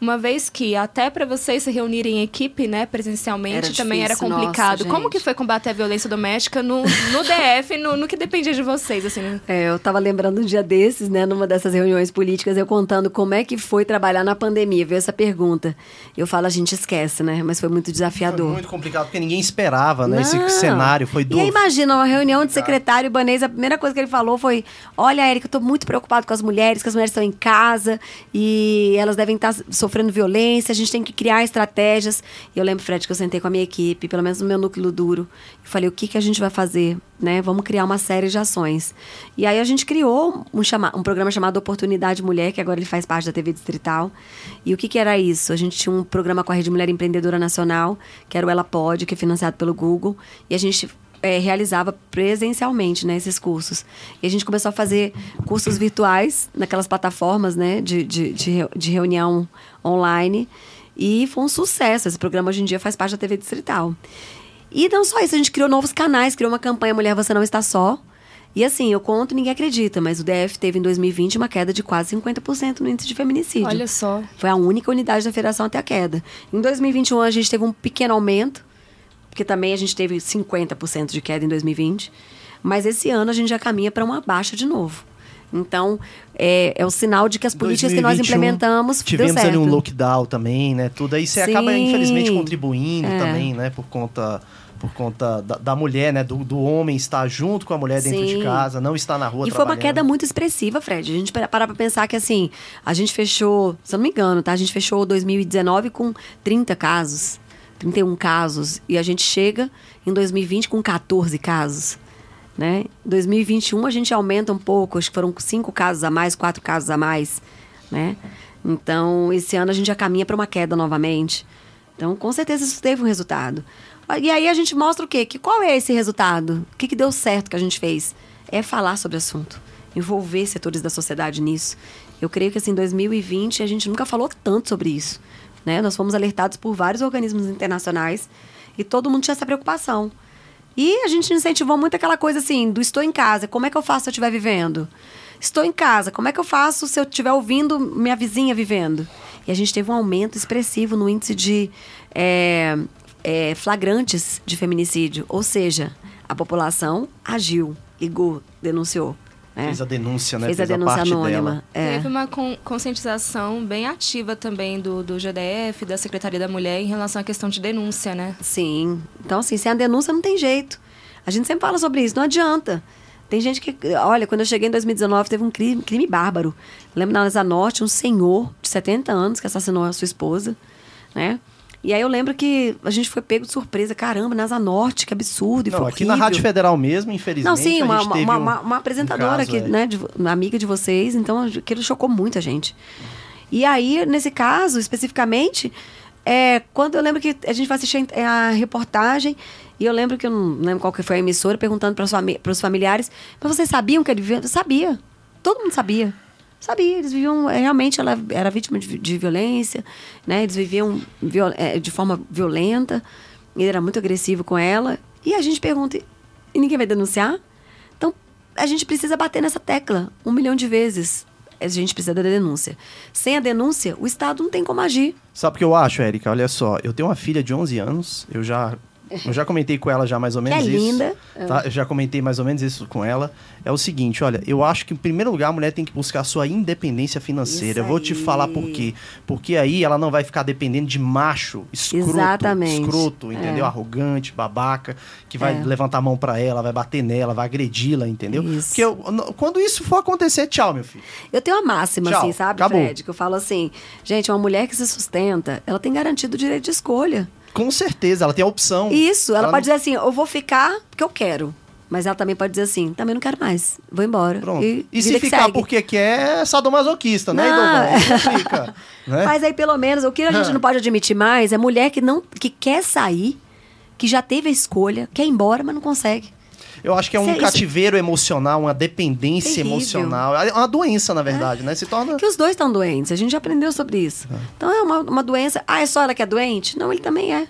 uma vez que até para vocês se reunirem em equipe, né, presencialmente, era também difícil, era complicado. Nossa, Como que foi combater a violência doméstica no, no DF, no, no, que dependia de vocês, assim? Né? É, eu tava lembrando um dia desses, né, numa dessas reuniões políticas, eu contando como é que foi trabalhar na pandemia, veio essa pergunta. Eu falo, a gente esquece, né, mas foi muito desafiador. Foi muito complicado, porque ninguém esperava, né, Não. esse cenário, foi duro. E aí, imagina, uma reunião de secretário Ibanez, a primeira coisa que ele falou foi, olha, Érica, eu tô muito preocupado com as mulheres, que as mulheres estão em casa e elas devem estar tá sofrendo sofrendo violência, a gente tem que criar estratégias. E eu lembro, Fred, que eu sentei com a minha equipe, pelo menos no meu núcleo duro, e falei, o que, que a gente vai fazer? Né? Vamos criar uma série de ações. E aí a gente criou um, chama um programa chamado Oportunidade Mulher, que agora ele faz parte da TV Distrital. E o que, que era isso? A gente tinha um programa com a Rede Mulher Empreendedora Nacional, que era o Ela Pode, que é financiado pelo Google. E a gente é, realizava presencialmente né, esses cursos. E a gente começou a fazer cursos virtuais naquelas plataformas né, de, de, de, de reunião online. E foi um sucesso. Esse programa hoje em dia faz parte da TV Distrital. E não só isso, a gente criou novos canais, criou uma campanha Mulher Você Não Está Só. E assim, eu conto ninguém acredita, mas o DF teve em 2020 uma queda de quase 50% no índice de feminicídio. Olha só. Foi a única unidade da federação até a queda. Em 2021 a gente teve um pequeno aumento, porque também a gente teve 50% de queda em 2020. Mas esse ano a gente já caminha para uma baixa de novo. Então, é, é o sinal de que as políticas 2021, que nós implementamos tivemos ali um lockdown também, né? Tudo aí você Sim. acaba infelizmente contribuindo é. também, né? Por conta por conta da, da, mulher, né? Do, do homem estar junto com a mulher dentro Sim. de casa, não estar na rua E foi uma queda muito expressiva, Fred. A gente parar pra pensar que, assim, a gente fechou, se eu não me engano, tá? A gente fechou 2019 com 30 casos. 31 casos e a gente chega em 2020 com 14 casos. Né? Em 2021 a gente aumenta um pouco, acho que foram cinco casos a mais, quatro casos a mais. Né? Então, esse ano a gente já caminha para uma queda novamente. Então, com certeza isso teve um resultado. E aí a gente mostra o quê? Que qual é esse resultado? O que, que deu certo que a gente fez? É falar sobre o assunto, envolver setores da sociedade nisso. Eu creio que assim, em 2020 a gente nunca falou tanto sobre isso. Né? Nós fomos alertados por vários organismos internacionais e todo mundo tinha essa preocupação. E a gente incentivou muito aquela coisa assim, do estou em casa, como é que eu faço se eu estiver vivendo? Estou em casa, como é que eu faço se eu estiver ouvindo minha vizinha vivendo? E a gente teve um aumento expressivo no índice de é, é, flagrantes de feminicídio. Ou seja, a população agiu, ligou, denunciou. É. Fez a denúncia, né? Fez, Fez a denúncia anônima. É. Teve uma con conscientização bem ativa também do, do GDF, da Secretaria da Mulher, em relação à questão de denúncia, né? Sim. Então, assim, sem a denúncia não tem jeito. A gente sempre fala sobre isso, não adianta. Tem gente que. Olha, quando eu cheguei em 2019, teve um crime, crime bárbaro. lembro na Asa Norte, um senhor de 70 anos que assassinou a sua esposa, né? E aí eu lembro que a gente foi pego de surpresa. Caramba, Nasa Norte, que absurdo. E não, aqui na Rádio Federal mesmo, infelizmente. Não, sim, uma, uma, uma, um, uma, apresentadora um caso, aqui, é. né, de, amiga de vocês, então aquilo chocou muito a gente. E aí, nesse caso, especificamente, é, quando eu lembro que a gente vai assistir a reportagem, e eu lembro que eu não lembro qual que foi a emissora, perguntando para os familiares, mas vocês sabiam que ele vivia? Eu sabia. Todo mundo sabia. Sabia, eles viviam. É, realmente, ela era vítima de, de violência, né? Eles viviam viol, é, de forma violenta. Ele era muito agressivo com ela. E a gente pergunta: e ninguém vai denunciar? Então, a gente precisa bater nessa tecla um milhão de vezes. A gente precisa da denúncia. Sem a denúncia, o Estado não tem como agir. Sabe o que eu acho, Érica? Olha só, eu tenho uma filha de 11 anos, eu já eu já comentei com ela já mais ou menos que é isso. linda. Tá? Eu já comentei mais ou menos isso com ela. É o seguinte, olha, eu acho que em primeiro lugar a mulher tem que buscar a sua independência financeira. Eu vou te falar por quê. Porque aí ela não vai ficar dependendo de macho, escroto, Exatamente. escroto, entendeu? É. Arrogante, babaca, que vai é. levantar a mão para ela, vai bater nela, vai agredi-la, entendeu? Isso. Porque eu, quando isso for acontecer, tchau, meu filho. Eu tenho uma máxima tchau. assim, sabe, Acabou. Fred, que eu falo assim, gente, uma mulher que se sustenta, ela tem garantido o direito de escolha. Com certeza, ela tem a opção. Isso, ela, ela pode não... dizer assim, eu vou ficar porque eu quero. Mas ela também pode dizer assim, também não quero mais, vou embora. Pronto. E, e se ficar segue. porque quer, é sadomasoquista, né, não. fica, [laughs] né? Mas aí, pelo menos, o que a gente não pode admitir mais é mulher que, não, que quer sair, que já teve a escolha, quer ir embora, mas não consegue. Eu acho que é um isso, cativeiro emocional, uma dependência terrível. emocional. É uma doença, na verdade, é. né? Se torna. Que os dois estão doentes. A gente já aprendeu sobre isso. É. Então é uma, uma doença. Ah, é só ela que é doente? Não, ele também é.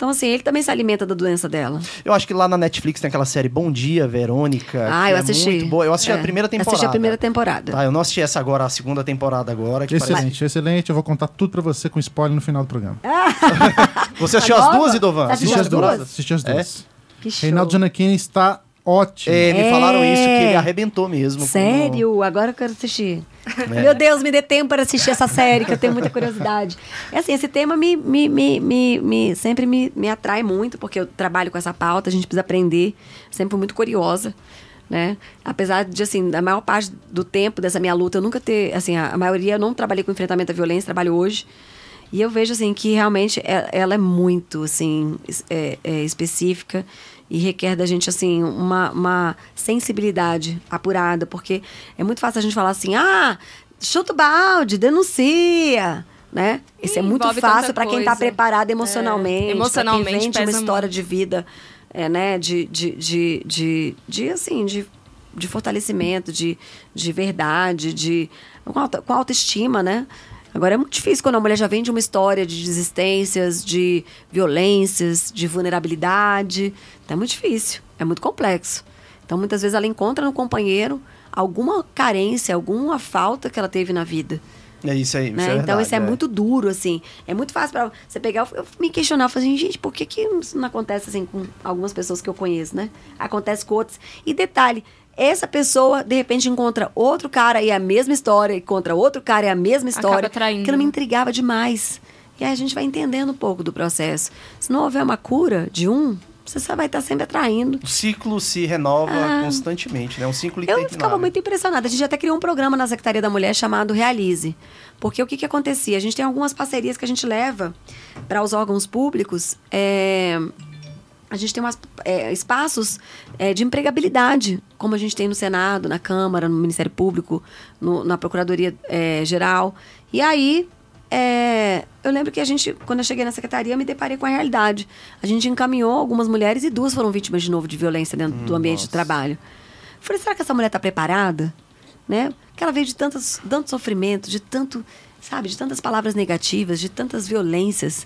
Então, assim, ele também se alimenta da doença dela. Eu acho que lá na Netflix tem aquela série Bom Dia, Verônica. Ah, eu é assisti. muito boa. Eu assisti é. a primeira temporada. Assisti a primeira temporada. Tá, eu não assisti essa agora, a segunda temporada agora. excelente, parece... excelente. Eu vou contar tudo pra você com spoiler no final do programa. [laughs] você assistiu as duas, Idovan? Assisti as duas. Assisti as duas. É? Que show. Reinaldo Giannachini está ótimo. É, me é. falaram isso, que ele arrebentou mesmo. Sério? Como... Agora eu quero assistir. É. Meu Deus, me dê tempo para assistir essa série, que eu tenho muita curiosidade. É assim, esse tema me, me, me, me, me sempre me, me atrai muito, porque eu trabalho com essa pauta, a gente precisa aprender. Sempre muito curiosa. né? Apesar de, assim, da maior parte do tempo dessa minha luta, eu nunca ter, assim, a, a maioria eu não trabalhei com enfrentamento à violência, trabalho hoje. E eu vejo, assim, que realmente é, ela é muito, assim, é, é específica e requer da gente, assim, uma, uma sensibilidade apurada, porque é muito fácil a gente falar assim, ah, chuta o balde, denuncia, né? Isso é muito fácil para quem está preparado emocionalmente, é, emocionalmente quem vem de uma história muito. de vida, é, né? De, de, de, de, de, assim, de, de fortalecimento, de, de verdade, de com, auto, com autoestima, né? Agora é muito difícil quando a mulher já vem de uma história de desistências, de violências, de vulnerabilidade. Então é muito difícil, é muito complexo. Então muitas vezes ela encontra no companheiro alguma carência, alguma falta que ela teve na vida. É isso aí. Né? Isso é então verdade, isso é, é, muito duro, assim. É muito fácil para você pegar. Eu, me falei assim, gente, por que, que isso não acontece assim com algumas pessoas que eu conheço, né? Acontece com outras. E detalhe, essa pessoa, de repente, encontra outro cara e é a mesma história, encontra outro cara e é a mesma história. Aquilo me intrigava demais. E aí a gente vai entendendo um pouco do processo. Se não houver uma cura de um, você só vai estar sempre atraindo. O ciclo se renova ah, constantemente, né? Um ciclo Eu ficava muito impressionada. A gente até criou um programa na Secretaria da Mulher chamado Realize. Porque o que, que acontecia? A gente tem algumas parcerias que a gente leva para os órgãos públicos. É, a gente tem umas, é, espaços é, de empregabilidade, como a gente tem no Senado, na Câmara, no Ministério Público, no, na Procuradoria é, Geral. E aí, é, eu lembro que a gente, quando eu cheguei na secretaria, me deparei com a realidade. A gente encaminhou algumas mulheres e duas foram vítimas de novo de violência dentro hum, do ambiente nossa. de trabalho. Eu falei, será que essa mulher está preparada? Né? Porque ela veio de tantos, tanto sofrimento, de tanto, sabe, de tantas palavras negativas, de tantas violências.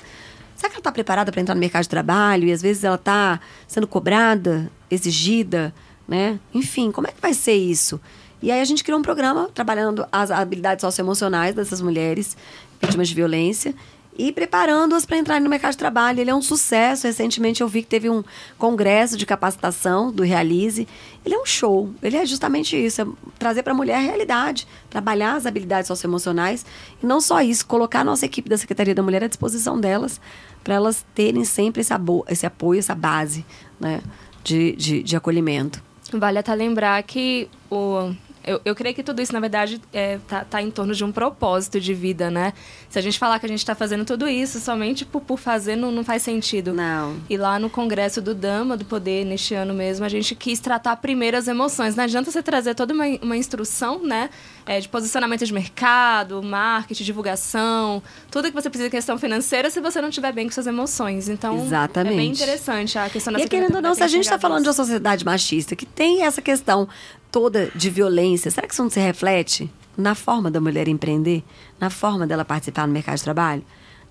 Será que ela está preparada para entrar no mercado de trabalho e às vezes ela está sendo cobrada, exigida, né? Enfim, como é que vai ser isso? E aí a gente criou um programa trabalhando as habilidades socioemocionais dessas mulheres vítimas de violência e preparando-as para entrar no mercado de trabalho. Ele é um sucesso. Recentemente eu vi que teve um congresso de capacitação do Realize. Ele é um show. Ele é justamente isso, é trazer para a mulher a realidade, trabalhar as habilidades socioemocionais e não só isso, colocar a nossa equipe da Secretaria da Mulher à disposição delas para elas terem sempre esse, esse apoio, essa base né, de, de, de acolhimento. Vale até lembrar que o eu, eu creio que tudo isso, na verdade, é, tá, tá em torno de um propósito de vida, né? Se a gente falar que a gente está fazendo tudo isso somente por, por fazer, não, não faz sentido. Não. E lá no Congresso do Dama do Poder, neste ano mesmo, a gente quis tratar primeiro as emoções. Não adianta você trazer toda uma, uma instrução, né? É, de posicionamento de mercado, marketing, divulgação, tudo que você precisa em questão financeira, se você não estiver bem com suas emoções. Então, Exatamente. é bem interessante a questão da E querendo ou não, se a gente está falando de uma sociedade machista, que tem essa questão toda de violência, será que isso não se reflete na forma da mulher empreender, na forma dela participar no mercado de trabalho?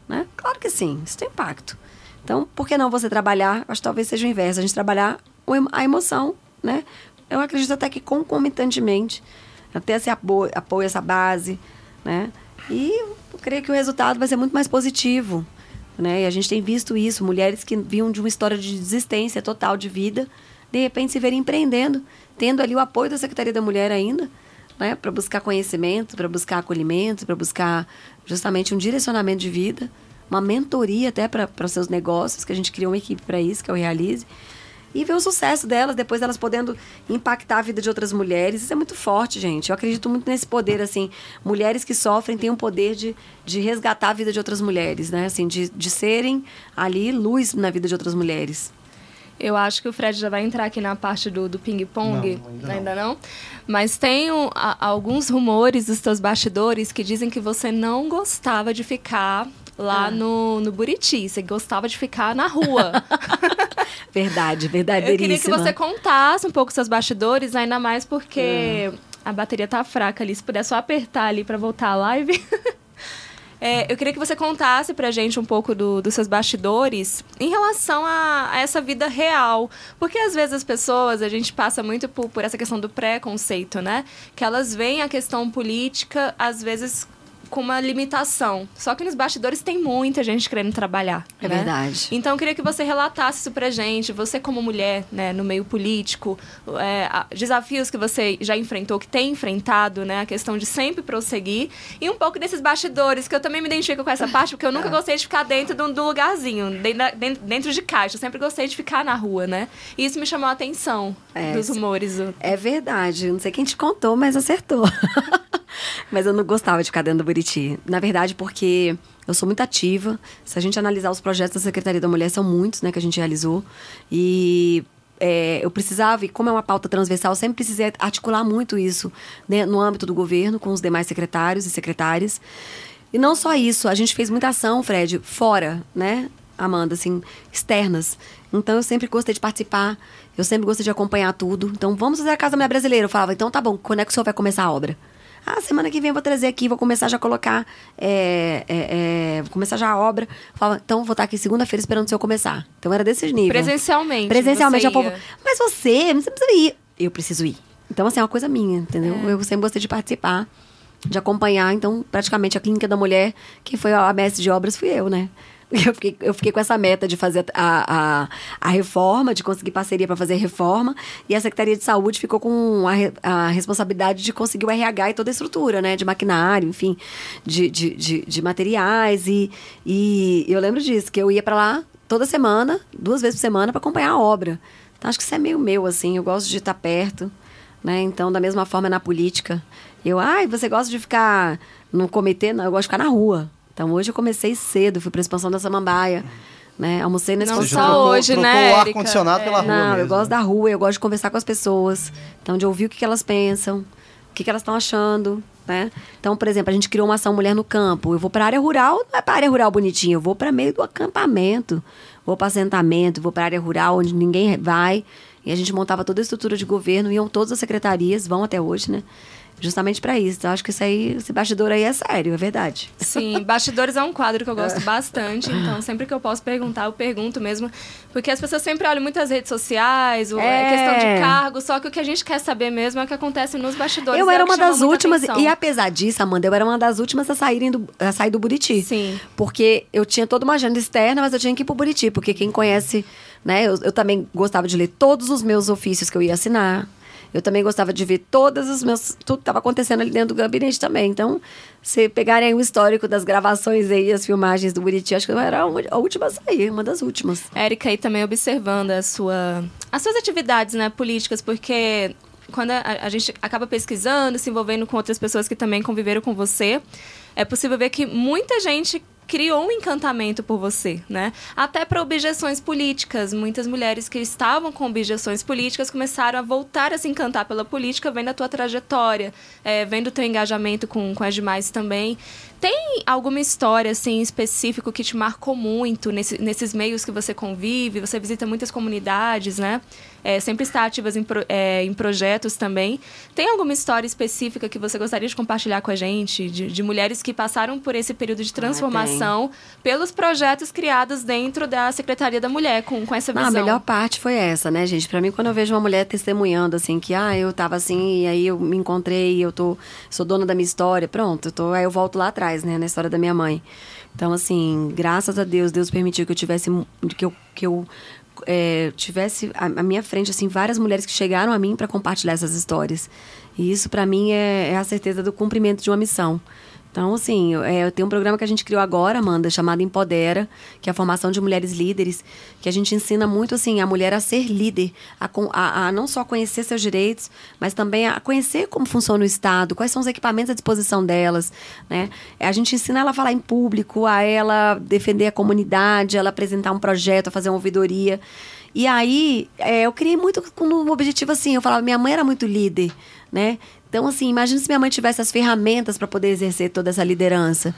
Né? Claro que sim, isso tem impacto. Então, por que não você trabalhar? Acho que talvez seja o inverso, a gente trabalhar a emoção, né? Eu acredito até que concomitantemente, até esse apoio, apoio essa base, né? E eu creio que o resultado vai ser muito mais positivo, né? E a gente tem visto isso, mulheres que vinham de uma história de desistência total de vida, de repente se verem empreendendo tendo ali o apoio da Secretaria da Mulher ainda, né, para buscar conhecimento, para buscar acolhimento, para buscar justamente um direcionamento de vida, uma mentoria até para seus negócios, que a gente criou uma equipe para isso, que é o Realize, e ver o sucesso delas, depois elas podendo impactar a vida de outras mulheres. Isso é muito forte, gente. Eu acredito muito nesse poder, assim. Mulheres que sofrem têm o poder de, de resgatar a vida de outras mulheres, né? Assim, de, de serem ali luz na vida de outras mulheres. Eu acho que o Fred já vai entrar aqui na parte do, do ping-pong. Ainda, ainda, não. Mas tem um, a, alguns rumores dos teus bastidores que dizem que você não gostava de ficar lá ah. no, no Buriti. Você gostava de ficar na rua. [laughs] verdade, verdadeiríssima. Eu queria que você contasse um pouco seus bastidores, ainda mais porque ah. a bateria tá fraca ali. Se puder só apertar ali para voltar a live. [laughs] É, eu queria que você contasse pra gente um pouco do, dos seus bastidores em relação a, a, essa vida real. Porque às vezes as pessoas, a gente passa muito por, por essa questão do preconceito, né? Que elas veem a questão política, às vezes com uma limitação. Só que nos bastidores tem muita gente querendo trabalhar. É né? verdade. Então eu queria que você relatasse isso pra gente. Você como mulher, né, no meio político, é, desafios que você já enfrentou, que tem enfrentado, né? A questão de sempre prosseguir. E um pouco desses bastidores, que eu também me identifico com essa parte, porque eu nunca gostei de ficar dentro do, do lugarzinho, dentro, dentro- de caixa. Eu sempre gostei de ficar na rua, né? E isso me chamou a atenção É, dos rumores. do- É verdade. Não sei quem te contou, mas acertou. [laughs] mas eu não gostava de ficar dentro do Buriti. Na verdade, porque eu sou muito ativa. Se a gente analisar os projetos da Secretaria da Mulher, são muitos, né, que a gente realizou. E é, eu precisava, e como é uma pauta transversal, sempre precisei articular muito isso né, no âmbito do governo, com os demais secretários e secretárias. E não só isso, a gente fez muita ação, Fred, fora, né, Amanda, assim, externas. Então eu sempre gostei de participar, eu sempre gostei de acompanhar tudo. Então vamos fazer a Casa da Mulher Brasileira. Eu falava, então tá bom, quando é que o senhor vai começar a obra? Ah, semana que vem eu vou trazer aqui, vou começar já a colocar, é, é, é, vou começar já a obra. Falava, então vou estar aqui segunda-feira esperando o senhor começar. Então era desse nível. Presencialmente. Presencialmente, povo, mas você, você precisa ir. Eu preciso ir. Então, assim, é uma coisa minha, entendeu? Eu sempre gostei de participar, de acompanhar. Então, praticamente, a Clínica da Mulher, quem foi a mestre de obras, fui eu, né? [laughs] Eu fiquei, eu fiquei com essa meta de fazer a, a, a reforma, de conseguir parceria para fazer a reforma. E a Secretaria de Saúde ficou com a, a responsabilidade de conseguir o RH e toda a estrutura, né? De maquinário, enfim, de, de, de, de materiais. E, e eu lembro disso, que eu ia para lá toda semana, duas vezes por semana, para acompanhar a obra. Então, acho que isso é meio meu, assim. Eu gosto de estar perto, né? Então, da mesma forma na política. Eu, ai, você gosta de ficar no comitê? Não, eu gosto de ficar na rua. Então, hoje eu comecei cedo, fui para a expansão da Samambaia, né? Almocei na Não expansão. só trocou- hoje, trocou né, o Érica? ar-condicionado pela rua Não, eu mesmo, gosto né? da rua, eu gosto de conversar com as pessoas. Então, de ouvir o que, que elas pensam, o que, que elas estão achando, né? Então, por exemplo, a gente criou uma ação Mulher no Campo. Eu vou para área rural, não é para área rural bonitinha, eu vou para meio do acampamento, vou para assentamento, vou para área rural onde ninguém vai. E a gente montava toda a estrutura de governo, iam todas as secretarias, vão até hoje, né? Justamente para isso. Então, acho que isso aí, esse bastidor aí é sério, é verdade. Sim, [laughs] bastidores é um quadro que eu gosto bastante, então sempre que eu posso perguntar, eu pergunto mesmo. Porque as pessoas sempre olham muitas redes sociais, É. é questão de cargo, só que o que a gente quer saber mesmo é o que acontece nos bastidores. Eu é era uma das últimas, atenção. e apesar disso, Amanda, eu era uma das últimas a, saírem do, a sair do Buriti. Sim. Porque eu tinha toda uma agenda externa, mas eu tinha que ir pro Buriti, porque quem conhece, né, eu, eu também gostava de ler todos os meus ofícios que eu ia assinar. Eu também gostava de ver todos os meus. Tudo estava acontecendo ali dentro do gabinete também. Então, se pegarem aí o histórico das gravações aí, as filmagens do Buriti, acho que eu era a última a sair, uma das últimas. Érica aí também observando a sua, as suas atividades né, políticas, porque quando a, a gente acaba pesquisando, se envolvendo com outras pessoas que também conviveram com você, é possível ver que muita gente criou um encantamento por você, né? Até para objeções políticas. Muitas mulheres que estavam com objeções políticas começaram a voltar a se encantar pela política, vendo a tua trajetória, é, vendo o teu engajamento com, com as demais também. Tem alguma história, assim, específico que te marcou muito nesse- nesses meios que você convive? Você visita muitas comunidades, né? É, sempre está ativas em, pro- é, em projetos também. Tem alguma história específica que você gostaria de compartilhar com a gente? De, de mulheres que passaram por esse período de transformação pelos projetos criados dentro da Secretaria da Mulher, com, com essa Não, visão. a melhor parte foi essa, né, gente? Pra mim, quando eu vejo uma mulher testemunhando, assim, que, ah, eu tava assim, e aí eu me encontrei, eu tô, sou dona da minha história, pronto, eu tô, aí eu volto lá atrás, né, na história da minha mãe. Então, assim, graças a Deus, Deus permitiu que eu tivesse, que eu, que eu é, tivesse à, minha frente, assim, várias mulheres que chegaram a mim para compartilhar essas histórias. E isso, pra mim, é, é a certeza do cumprimento de uma missão. Então, assim, é, eu tenho um programa que a gente criou agora, Amanda, chamado Empodera, que é a formação de mulheres líderes, que a gente ensina muito, assim, a mulher a ser líder, a, a- a não só conhecer seus direitos, mas também a conhecer como funciona o Estado, quais são os equipamentos à disposição delas, né? A gente ensina ela a falar em público, a ela defender a comunidade, ela apresentar um projeto, a fazer uma ouvidoria. E aí, é, eu criei muito com um objetivo assim, eu falava, minha mãe era muito líder, né? Então, assim, imagina se minha mãe tivesse as ferramentas para poder exercer toda essa liderança.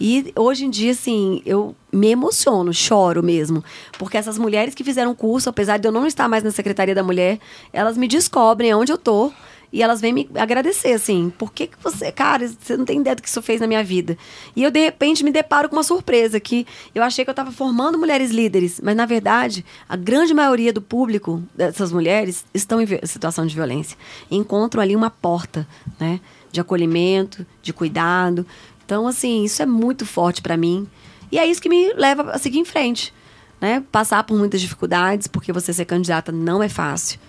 E hoje em dia, assim, eu me emociono, choro mesmo. Porque essas mulheres que fizeram curso, apesar de eu não estar mais na Secretaria da Mulher, elas me descobrem onde eu tô. E elas vêm me agradecer, assim, por que, que você, cara, você não tem ideia do que isso fez na minha vida. E eu, de repente, me deparo com uma surpresa, que eu achei que eu estava formando mulheres líderes, mas, na verdade, a grande maioria do público dessas mulheres estão em situação de violência. E encontram ali uma porta, né, de acolhimento, de cuidado. Então, assim, isso é muito forte para mim. E é isso que me leva a seguir em frente. Né? Passar por muitas dificuldades, porque você ser candidata não é fácil.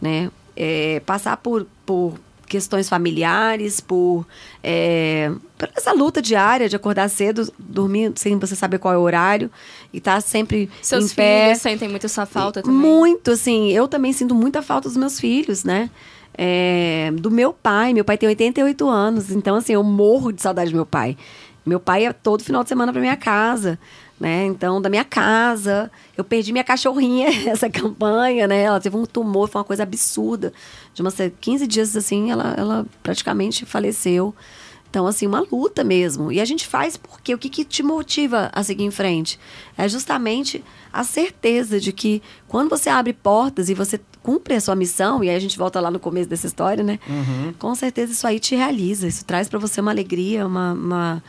Né? É, passar por, por questões familiares, por, é, por essa luta diária de acordar cedo, dormir sem você saber qual é o horário e estar tá sempre Seus em pé. filhos sentem muito sua falta também? Muito, assim. Eu também sinto muita falta dos meus filhos, né? É, do meu pai. Meu pai tem 88 anos, então, assim, eu morro de saudade do meu pai. Meu pai ia todo final de semana para minha casa, né? Então, da minha casa. Eu perdi minha cachorrinha [laughs] essa campanha, né? Ela teve um tumor, foi uma coisa absurda. De umas 15 dias, assim, ela, ela praticamente faleceu. Então, assim, uma luta mesmo. E a gente faz porque o que, que te motiva a seguir em frente? É justamente a certeza de que quando você abre portas e você cumpre a sua missão, e aí a gente volta lá no começo dessa história, né? Uhum. Com certeza isso aí te realiza. Isso traz para você uma alegria, uma, uma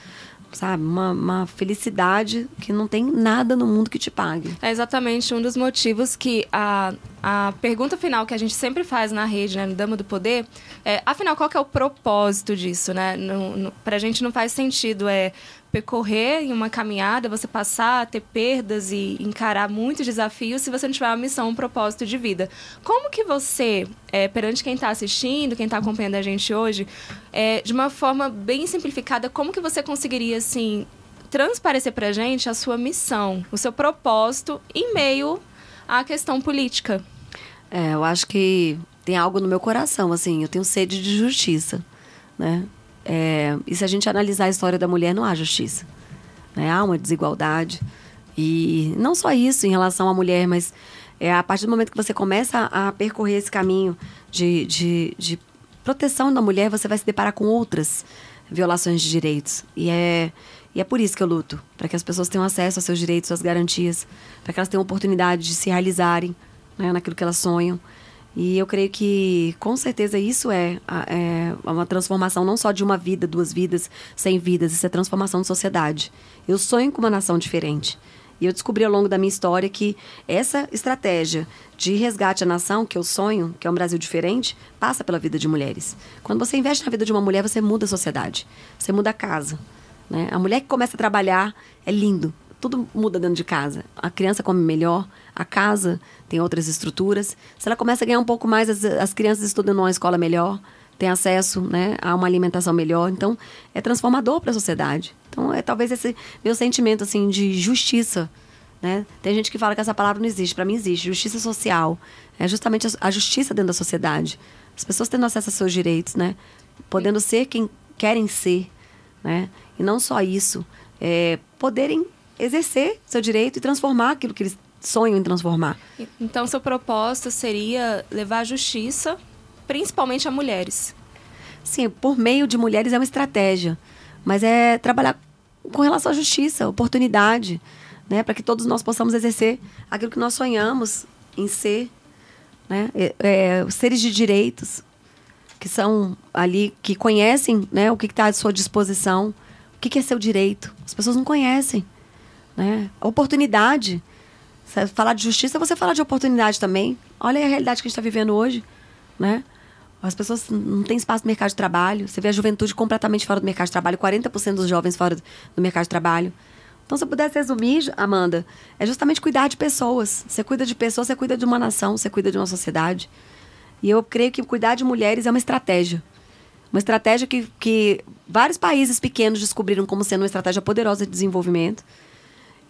sabe, uma, uma, felicidade que não tem nada no mundo que te pague. É exatamente um dos motivos que a, a pergunta final que a gente sempre faz na rede, né, no Dama do Poder, é, afinal, qual que é o propósito disso, né? No, no, pra gente não faz sentido é percorrer em uma caminhada, você passar a ter perdas e encarar muitos desafios se você não tiver uma missão, um propósito de vida. Como que você, é, perante quem está assistindo, quem está acompanhando a gente hoje, é, de uma forma bem simplificada, como que você conseguiria, assim, transparecer para a gente a sua missão, o seu propósito em meio à questão política? É, eu acho que tem algo no meu coração, assim, eu tenho sede de justiça, né? É, e se a gente analisar a história da mulher, não há justiça. Né? Há uma desigualdade. E não só isso em relação à mulher, mas é, a partir do momento que você começa a percorrer esse caminho de, de, de proteção da mulher, você vai se deparar com outras violações de direitos. E é, e é por isso que eu luto para que as pessoas tenham acesso aos seus direitos, às garantias, para que elas tenham oportunidade de se realizarem né, naquilo que elas sonham. E eu creio que, com certeza, isso é, é uma transformação não só de uma vida, duas vidas, cem vidas, isso é transformação de sociedade. Eu sonho com uma nação diferente. E eu descobri ao longo da minha história que essa estratégia de resgate à nação, que eu sonho, que é um Brasil diferente, passa pela vida de mulheres. Quando você investe na vida de uma mulher, você muda a sociedade, você muda a casa. Né? A mulher que começa a trabalhar é lindo, tudo muda dentro de casa. A criança come melhor, a casa tem outras estruturas. Se ela começa a ganhar um pouco mais, as, as crianças estudam numa escola melhor, têm acesso né, a uma alimentação melhor. Então, é transformador para a sociedade. Então, é talvez esse meu sentimento assim de justiça. Né? Tem gente que fala que essa palavra não existe. Para mim, existe. Justiça social. É justamente a justiça dentro da sociedade. As pessoas tendo acesso aos seus direitos, né? podendo ser quem querem ser. Né? E não só isso, é, poderem exercer seu direito e transformar aquilo que eles sonham em transformar. Então, seu propósito seria levar a justiça, principalmente a mulheres. Sim, por meio de mulheres é uma estratégia, mas é trabalhar com relação à justiça, oportunidade, né, para que todos nós possamos exercer aquilo que nós sonhamos em ser, né, é, é, seres de direitos que são ali que conhecem, né, o que está à sua disposição, o que, que é seu direito. As pessoas não conhecem. Né? Oportunidade. Você falar de justiça, você falar de oportunidade também. Olha a realidade que a gente está vivendo hoje. Né? As pessoas não têm espaço no mercado de trabalho. Você vê a juventude completamente fora do mercado de trabalho, 40% dos jovens fora do mercado de trabalho. Então, se eu pudesse resumir, Amanda, é justamente cuidar de pessoas. Você cuida de pessoas, você cuida de uma nação, você cuida de uma sociedade. E eu creio que cuidar de mulheres é uma estratégia. Uma estratégia que, que vários países pequenos descobriram como sendo uma estratégia poderosa de desenvolvimento.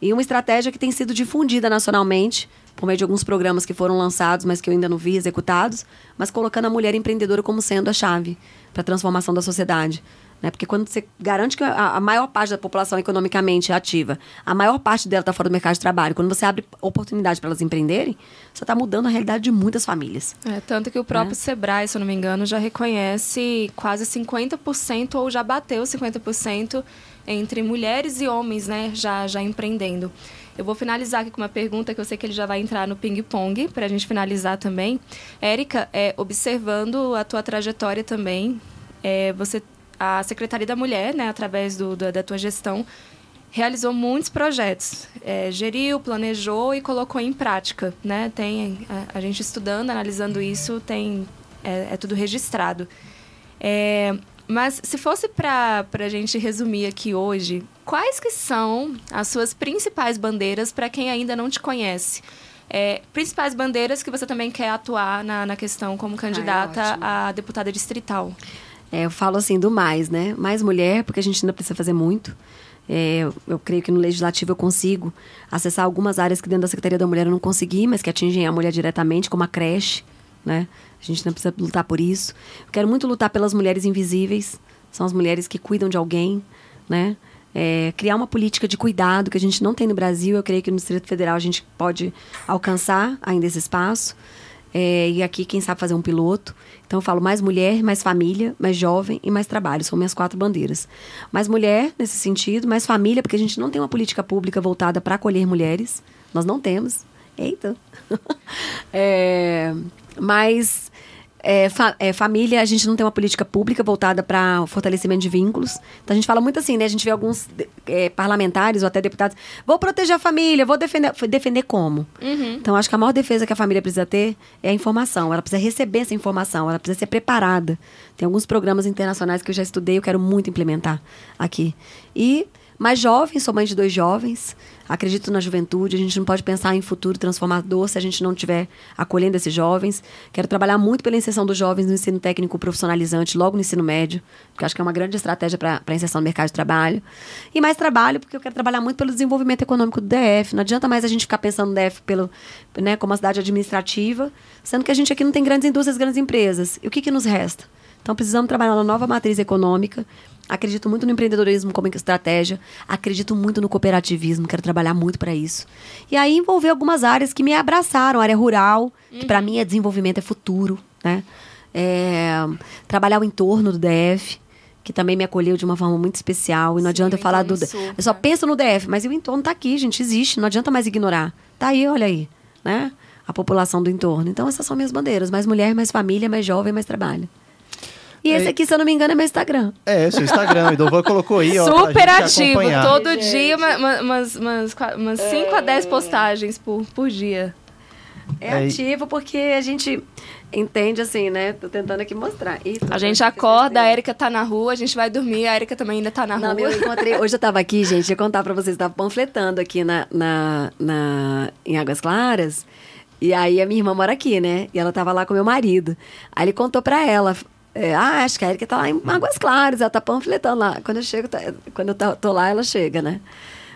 E uma estratégia que tem sido difundida nacionalmente, por meio de alguns programas que foram lançados, mas que eu ainda não vi executados, mas colocando a mulher empreendedora como sendo a chave para a transformação da sociedade. Né? Porque quando você garante que a, a, maior parte da população economicamente ativa, a maior parte dela está fora do mercado de trabalho, quando você abre oportunidade para elas empreenderem, você está mudando a realidade de muitas famílias. É, tanto que o próprio né? Sebrae, se eu não me engano, já reconhece quase 50% ou já bateu 50% entre mulheres e homens, né, já, já empreendendo. Eu vou finalizar aqui com uma pergunta que eu sei que ele já vai entrar no ping-pong, para a gente finalizar também. Érica, é, observando a tua trajetória também, é, você, a Secretaria da Mulher, né, através do, da, da tua gestão, realizou muitos projetos, é, geriu, planejou e colocou em prática, né? Tem a, a gente estudando, analisando isso, tem é, é tudo registrado. É, Mas se fosse para a gente resumir aqui hoje, quais que são as suas principais bandeiras para quem ainda não te conhece? É, principais bandeiras que você também quer atuar na, na questão como candidata Ai, a deputada distrital. É, eu falo assim do mais, né? Mais mulher, porque a gente ainda precisa fazer muito. É, eu, creio que no legislativo eu consigo acessar algumas áreas que dentro da Secretaria da Mulher eu não consegui, mas que atingem a mulher diretamente, como a creche, né? A gente não precisa lutar por isso. Eu quero muito lutar pelas mulheres invisíveis, são as mulheres que cuidam de alguém, né? É, criar uma política de cuidado que a gente não tem no Brasil. Eu creio que no Distrito Federal a gente pode alcançar ainda esse espaço. É, e aqui, quem sabe fazer um piloto. Então, eu falo mais mulher, mais família, mais jovem e mais trabalho. São minhas quatro bandeiras. Mais mulher, nesse sentido, mais família, porque a gente não tem uma política pública voltada para acolher mulheres. Nós não temos. Eita! [laughs] é, mais é, fa é, família, a gente não tem uma política pública voltada para o fortalecimento de vínculos. Então a gente fala muito assim, né? A gente vê alguns é, parlamentares ou até deputados, vou proteger a família, vou defender. Defender como? Uhum. Então acho que a maior defesa que a família precisa ter é a informação. Ela precisa receber essa informação, ela precisa ser preparada. Tem alguns programas internacionais que eu já estudei, eu quero muito implementar aqui. E mais jovens, sou mãe de dois jovens acredito na juventude, a gente não pode pensar em futuro transformador se a gente não estiver acolhendo esses jovens. Quero trabalhar muito pela inserção dos jovens no ensino técnico profissionalizante, logo no ensino médio, porque acho que é uma grande estratégia para a inserção no mercado de trabalho. E mais trabalho, porque eu quero trabalhar muito pelo desenvolvimento econômico do DF. Não adianta mais a gente ficar pensando no DF pelo, né, como uma cidade administrativa, sendo que a gente aqui não tem grandes indústrias, grandes empresas. E o que, que nos resta? Então, precisamos trabalhar na nova matriz econômica, Acredito muito no empreendedorismo como estratégia, acredito muito no cooperativismo, quero trabalhar muito para isso. E aí envolver algumas áreas que me abraçaram, área rural, uhum. que para mim é desenvolvimento, é futuro, né? É, trabalhar o entorno do DF, que também me acolheu de uma forma muito especial. E não Sim, adianta eu falar do. Super. Eu só penso no DF, mas o entorno está aqui, gente, existe, não adianta mais ignorar. Tá aí, olha aí, né? A população do entorno. Então, essas são minhas bandeiras: mais mulher, mais família, mais jovem, mais trabalho. E esse aqui, se eu não me engano, é meu Instagram. É, seu Instagram. O Idovan colocou aí, ó. Super ativo. Todo Gente. dia, umas, umas, umas 5 é... a 10 postagens por, por dia. É, é ativo porque a gente entende assim, né? Tô tentando aqui mostrar. A gente acorda, a Erika tá na rua, a gente vai dormir, a Erika também ainda tá na não, rua. Eu encontrei, hoje eu tava aqui, gente, ia contar pra vocês, tava panfletando aqui na, na, na, em Águas Claras. E aí a minha irmã mora aqui, né? E ela tava lá com meu marido. Aí ele contou pra ela, é, ah, acho que a Erika tá lá em Águas Claras, ela tá panfletando lá. Quando eu chego, tá, quando eu tô lá, ela chega, né?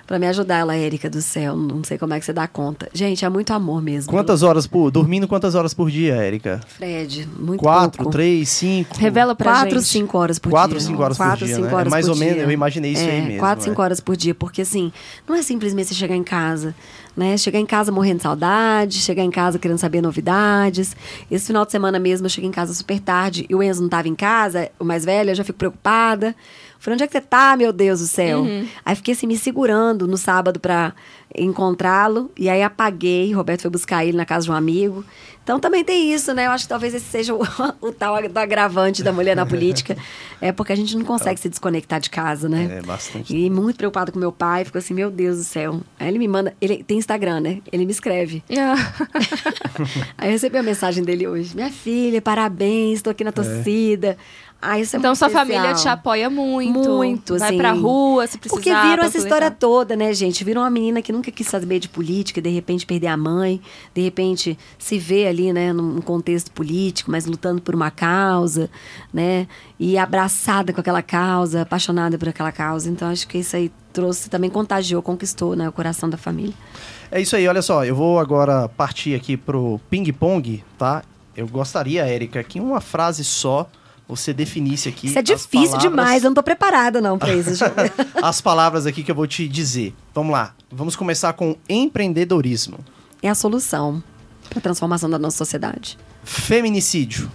Pra me ajudar ela, Érica do céu. Não sei como é que você dá conta. Gente, é muito amor mesmo. Quantas horas por. Dormindo quantas horas por dia, Érica? Fred, muito Quatro, pouco. três, cinco. Revela pra Quatro, gente. cinco horas por Quatro, dia. cinco horas Quatro, por dia. cinco né? horas é mais por ou menos, eu imaginei isso é, aí mesmo. Quatro, é. cinco horas por dia, porque assim, não é simplesmente você chegar em casa, né? Chegar em casa morrendo de saudade, chegar em casa querendo saber novidades. Esse final de semana mesmo eu cheguei em casa super tarde e o Enzo não estava em casa, o mais velho, eu já fico preocupada. Falei, onde é que você tá, meu Deus do céu? Uhum. Aí fiquei assim, me segurando no sábado para encontrá-lo. E aí apaguei. Roberto foi buscar ele na casa de um amigo. Então também tem isso, né? Eu acho que talvez esse seja o, [laughs] o tal do agravante da mulher na política. É porque a gente não consegue se desconectar de casa, né? É, bastante. E muito preocupado com meu pai, ficou assim, meu Deus do céu. Aí ele me manda, ele tem Instagram, né? Ele me escreve. [laughs] aí eu recebi a mensagem dele hoje. Minha filha, parabéns, estou aqui na é. torcida. É. Ah, isso é então sua especial. família te apoia muito. Muito, Vai assim, pra rua, se precisar. Porque viram essa história toda, né, gente? Viram uma menina que nunca quis saber de política, de repente perder a mãe, de repente se vê ali, né, num contexto político, mas lutando por uma causa, né? E abraçada com aquela causa, apaixonada por aquela causa. Então acho que isso aí trouxe, também contagiou, conquistou, né, o coração da família. É isso aí, olha só, eu vou agora partir aqui pro ping-pong, tá? Eu gostaria, Érica, que uma frase só você definisse aqui. Isso é difícil palavras... demais, eu não tô preparada não para isso. [laughs] as palavras aqui que eu vou te dizer. Vamos lá. Vamos começar com empreendedorismo. É a solução para a transformação da nossa sociedade. Feminicídio.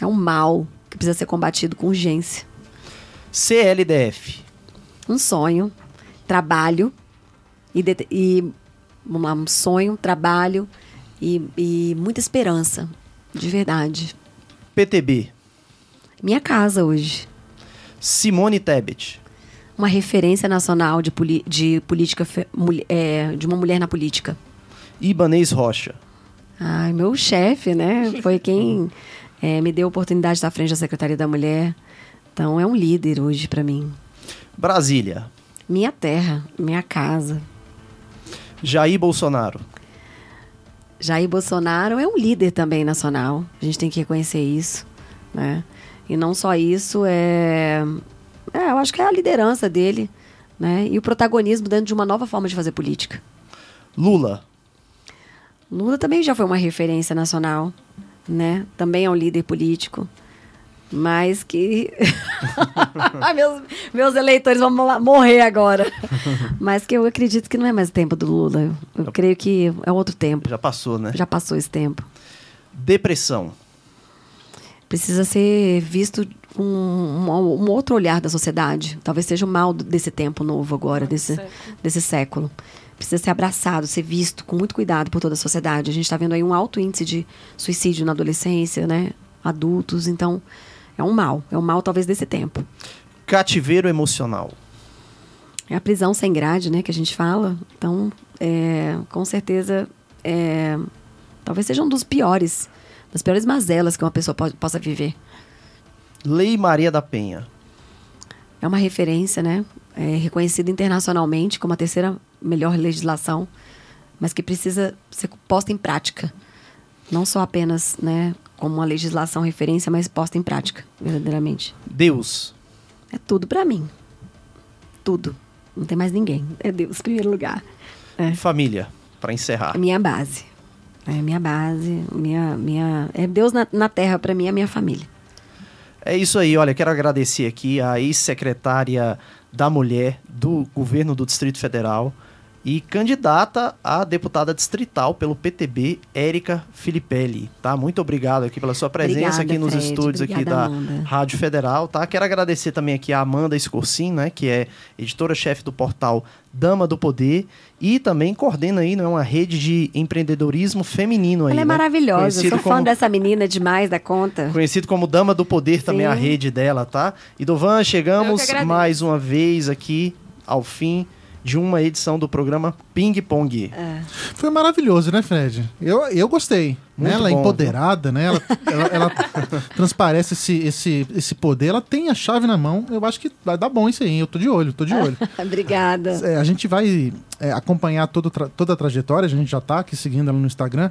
É um mal que precisa ser combatido com urgência. CLDF. Um sonho, trabalho e, e vamos lá, um sonho, trabalho e, e muita esperança, de verdade. PTB minha casa hoje. Simone Tebet. Uma referência nacional de, de política é, de uma mulher na política. Ibanez Rocha. Ai, meu chefe, né? Foi [laughs] quem é, me deu a oportunidade de estar à frente da Secretaria da Mulher. Então é um líder hoje para mim. Brasília. Minha terra, minha casa. Jair Bolsonaro. Jair Bolsonaro é um líder também nacional. A gente tem que reconhecer isso, né? E não só isso, é, é eu acho que é a liderança dele, né? E o protagonismo dentro de uma nova forma de fazer política. Lula. Lula também já foi uma referência nacional, né? Também é um líder político mas que [laughs] meus, meus eleitores vão morrer agora. [laughs] mas que eu acredito que não é mais o tempo do Lula. Eu, eu creio que é outro tempo. Já passou, né? Já passou esse tempo. Depressão. Precisa ser visto com um, um, um, outro olhar da sociedade. Talvez seja o mal desse tempo novo agora, desse, desse século. Precisa ser abraçado, ser visto com muito cuidado por toda a sociedade. A gente está vendo aí um alto índice de suicídio na adolescência, né? Adultos. Então, é um mal. É um mal, talvez, desse tempo. Cativeiro emocional. É a prisão sem grade, né, que a gente fala. Então, é, com certeza, é, talvez seja um dos piores, das piores mazelas que uma pessoa pode, possa viver. Lei Maria da Penha. É uma referência, né? É reconhecida internacionalmente como a terceira melhor legislação, mas que precisa ser posta em prática. Não só apenas, né, como uma legislação referência, mas posta em prática, verdadeiramente. Deus. É tudo para mim. Tudo. Não tem mais ninguém. É Deus em primeiro lugar. É. Família, para encerrar. É minha base. É minha base, minha, minha... É Deus na, na terra, para mim, é minha família. É isso aí, olha, quero agradecer aqui a ex-secretária da Mulher do Governo do Distrito Federal, e candidata a deputada distrital pelo PTB, Érica Filipelli, tá? Muito obrigado aqui pela sua presença Obrigada, aqui nos Fred. estúdios Obrigada, aqui da Amanda. Rádio Federal, tá? Quero agradecer também aqui a Amanda Escorcin, né, que é editora-chefe do portal Dama do Poder e também coordena aí né, uma rede de empreendedorismo feminino aí. Ela é né? maravilhosa, Conhecido sou como, fã dessa menina demais da conta. Conhecido como Dama do Poder Sim. também a rede dela, tá? E Dovan, chegamos mais uma vez aqui ao fim de uma edição do programa Ping Pong. É. Foi maravilhoso, né, Fred? Eu, eu gostei. Né? Ela é empoderada, né? Ela, ela, ela [laughs] transparece esse, esse, esse poder, ela tem a chave na mão. Eu acho que vai dar bom isso aí, eu tô de olho, tô de olho. [laughs] Obrigada. É, a gente vai é, acompanhar todo, toda a trajetória, a gente já tá aqui seguindo ela no Instagram.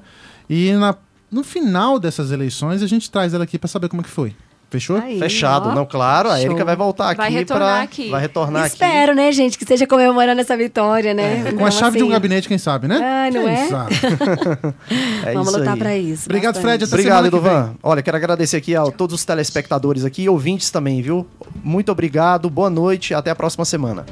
E na, no final dessas eleições, a gente traz ela aqui para saber como é que foi. Fechou? Aí, Fechado. Ó. Não, claro, a Erika vai voltar vai aqui retornar pra... aqui. Vai retornar Espero, aqui. Espero, né, gente, que seja comemorando essa vitória, né? É, com então, a chave assim... de um gabinete, quem sabe, né? Ah, não quem é? [laughs] é Vamos lutar para isso. Obrigado, bastante. Fred. Até Obrigado, Eduvan. Olha, quero agradecer aqui a todos os telespectadores aqui e ouvintes também, viu? Muito obrigado, boa noite, até a próxima semana.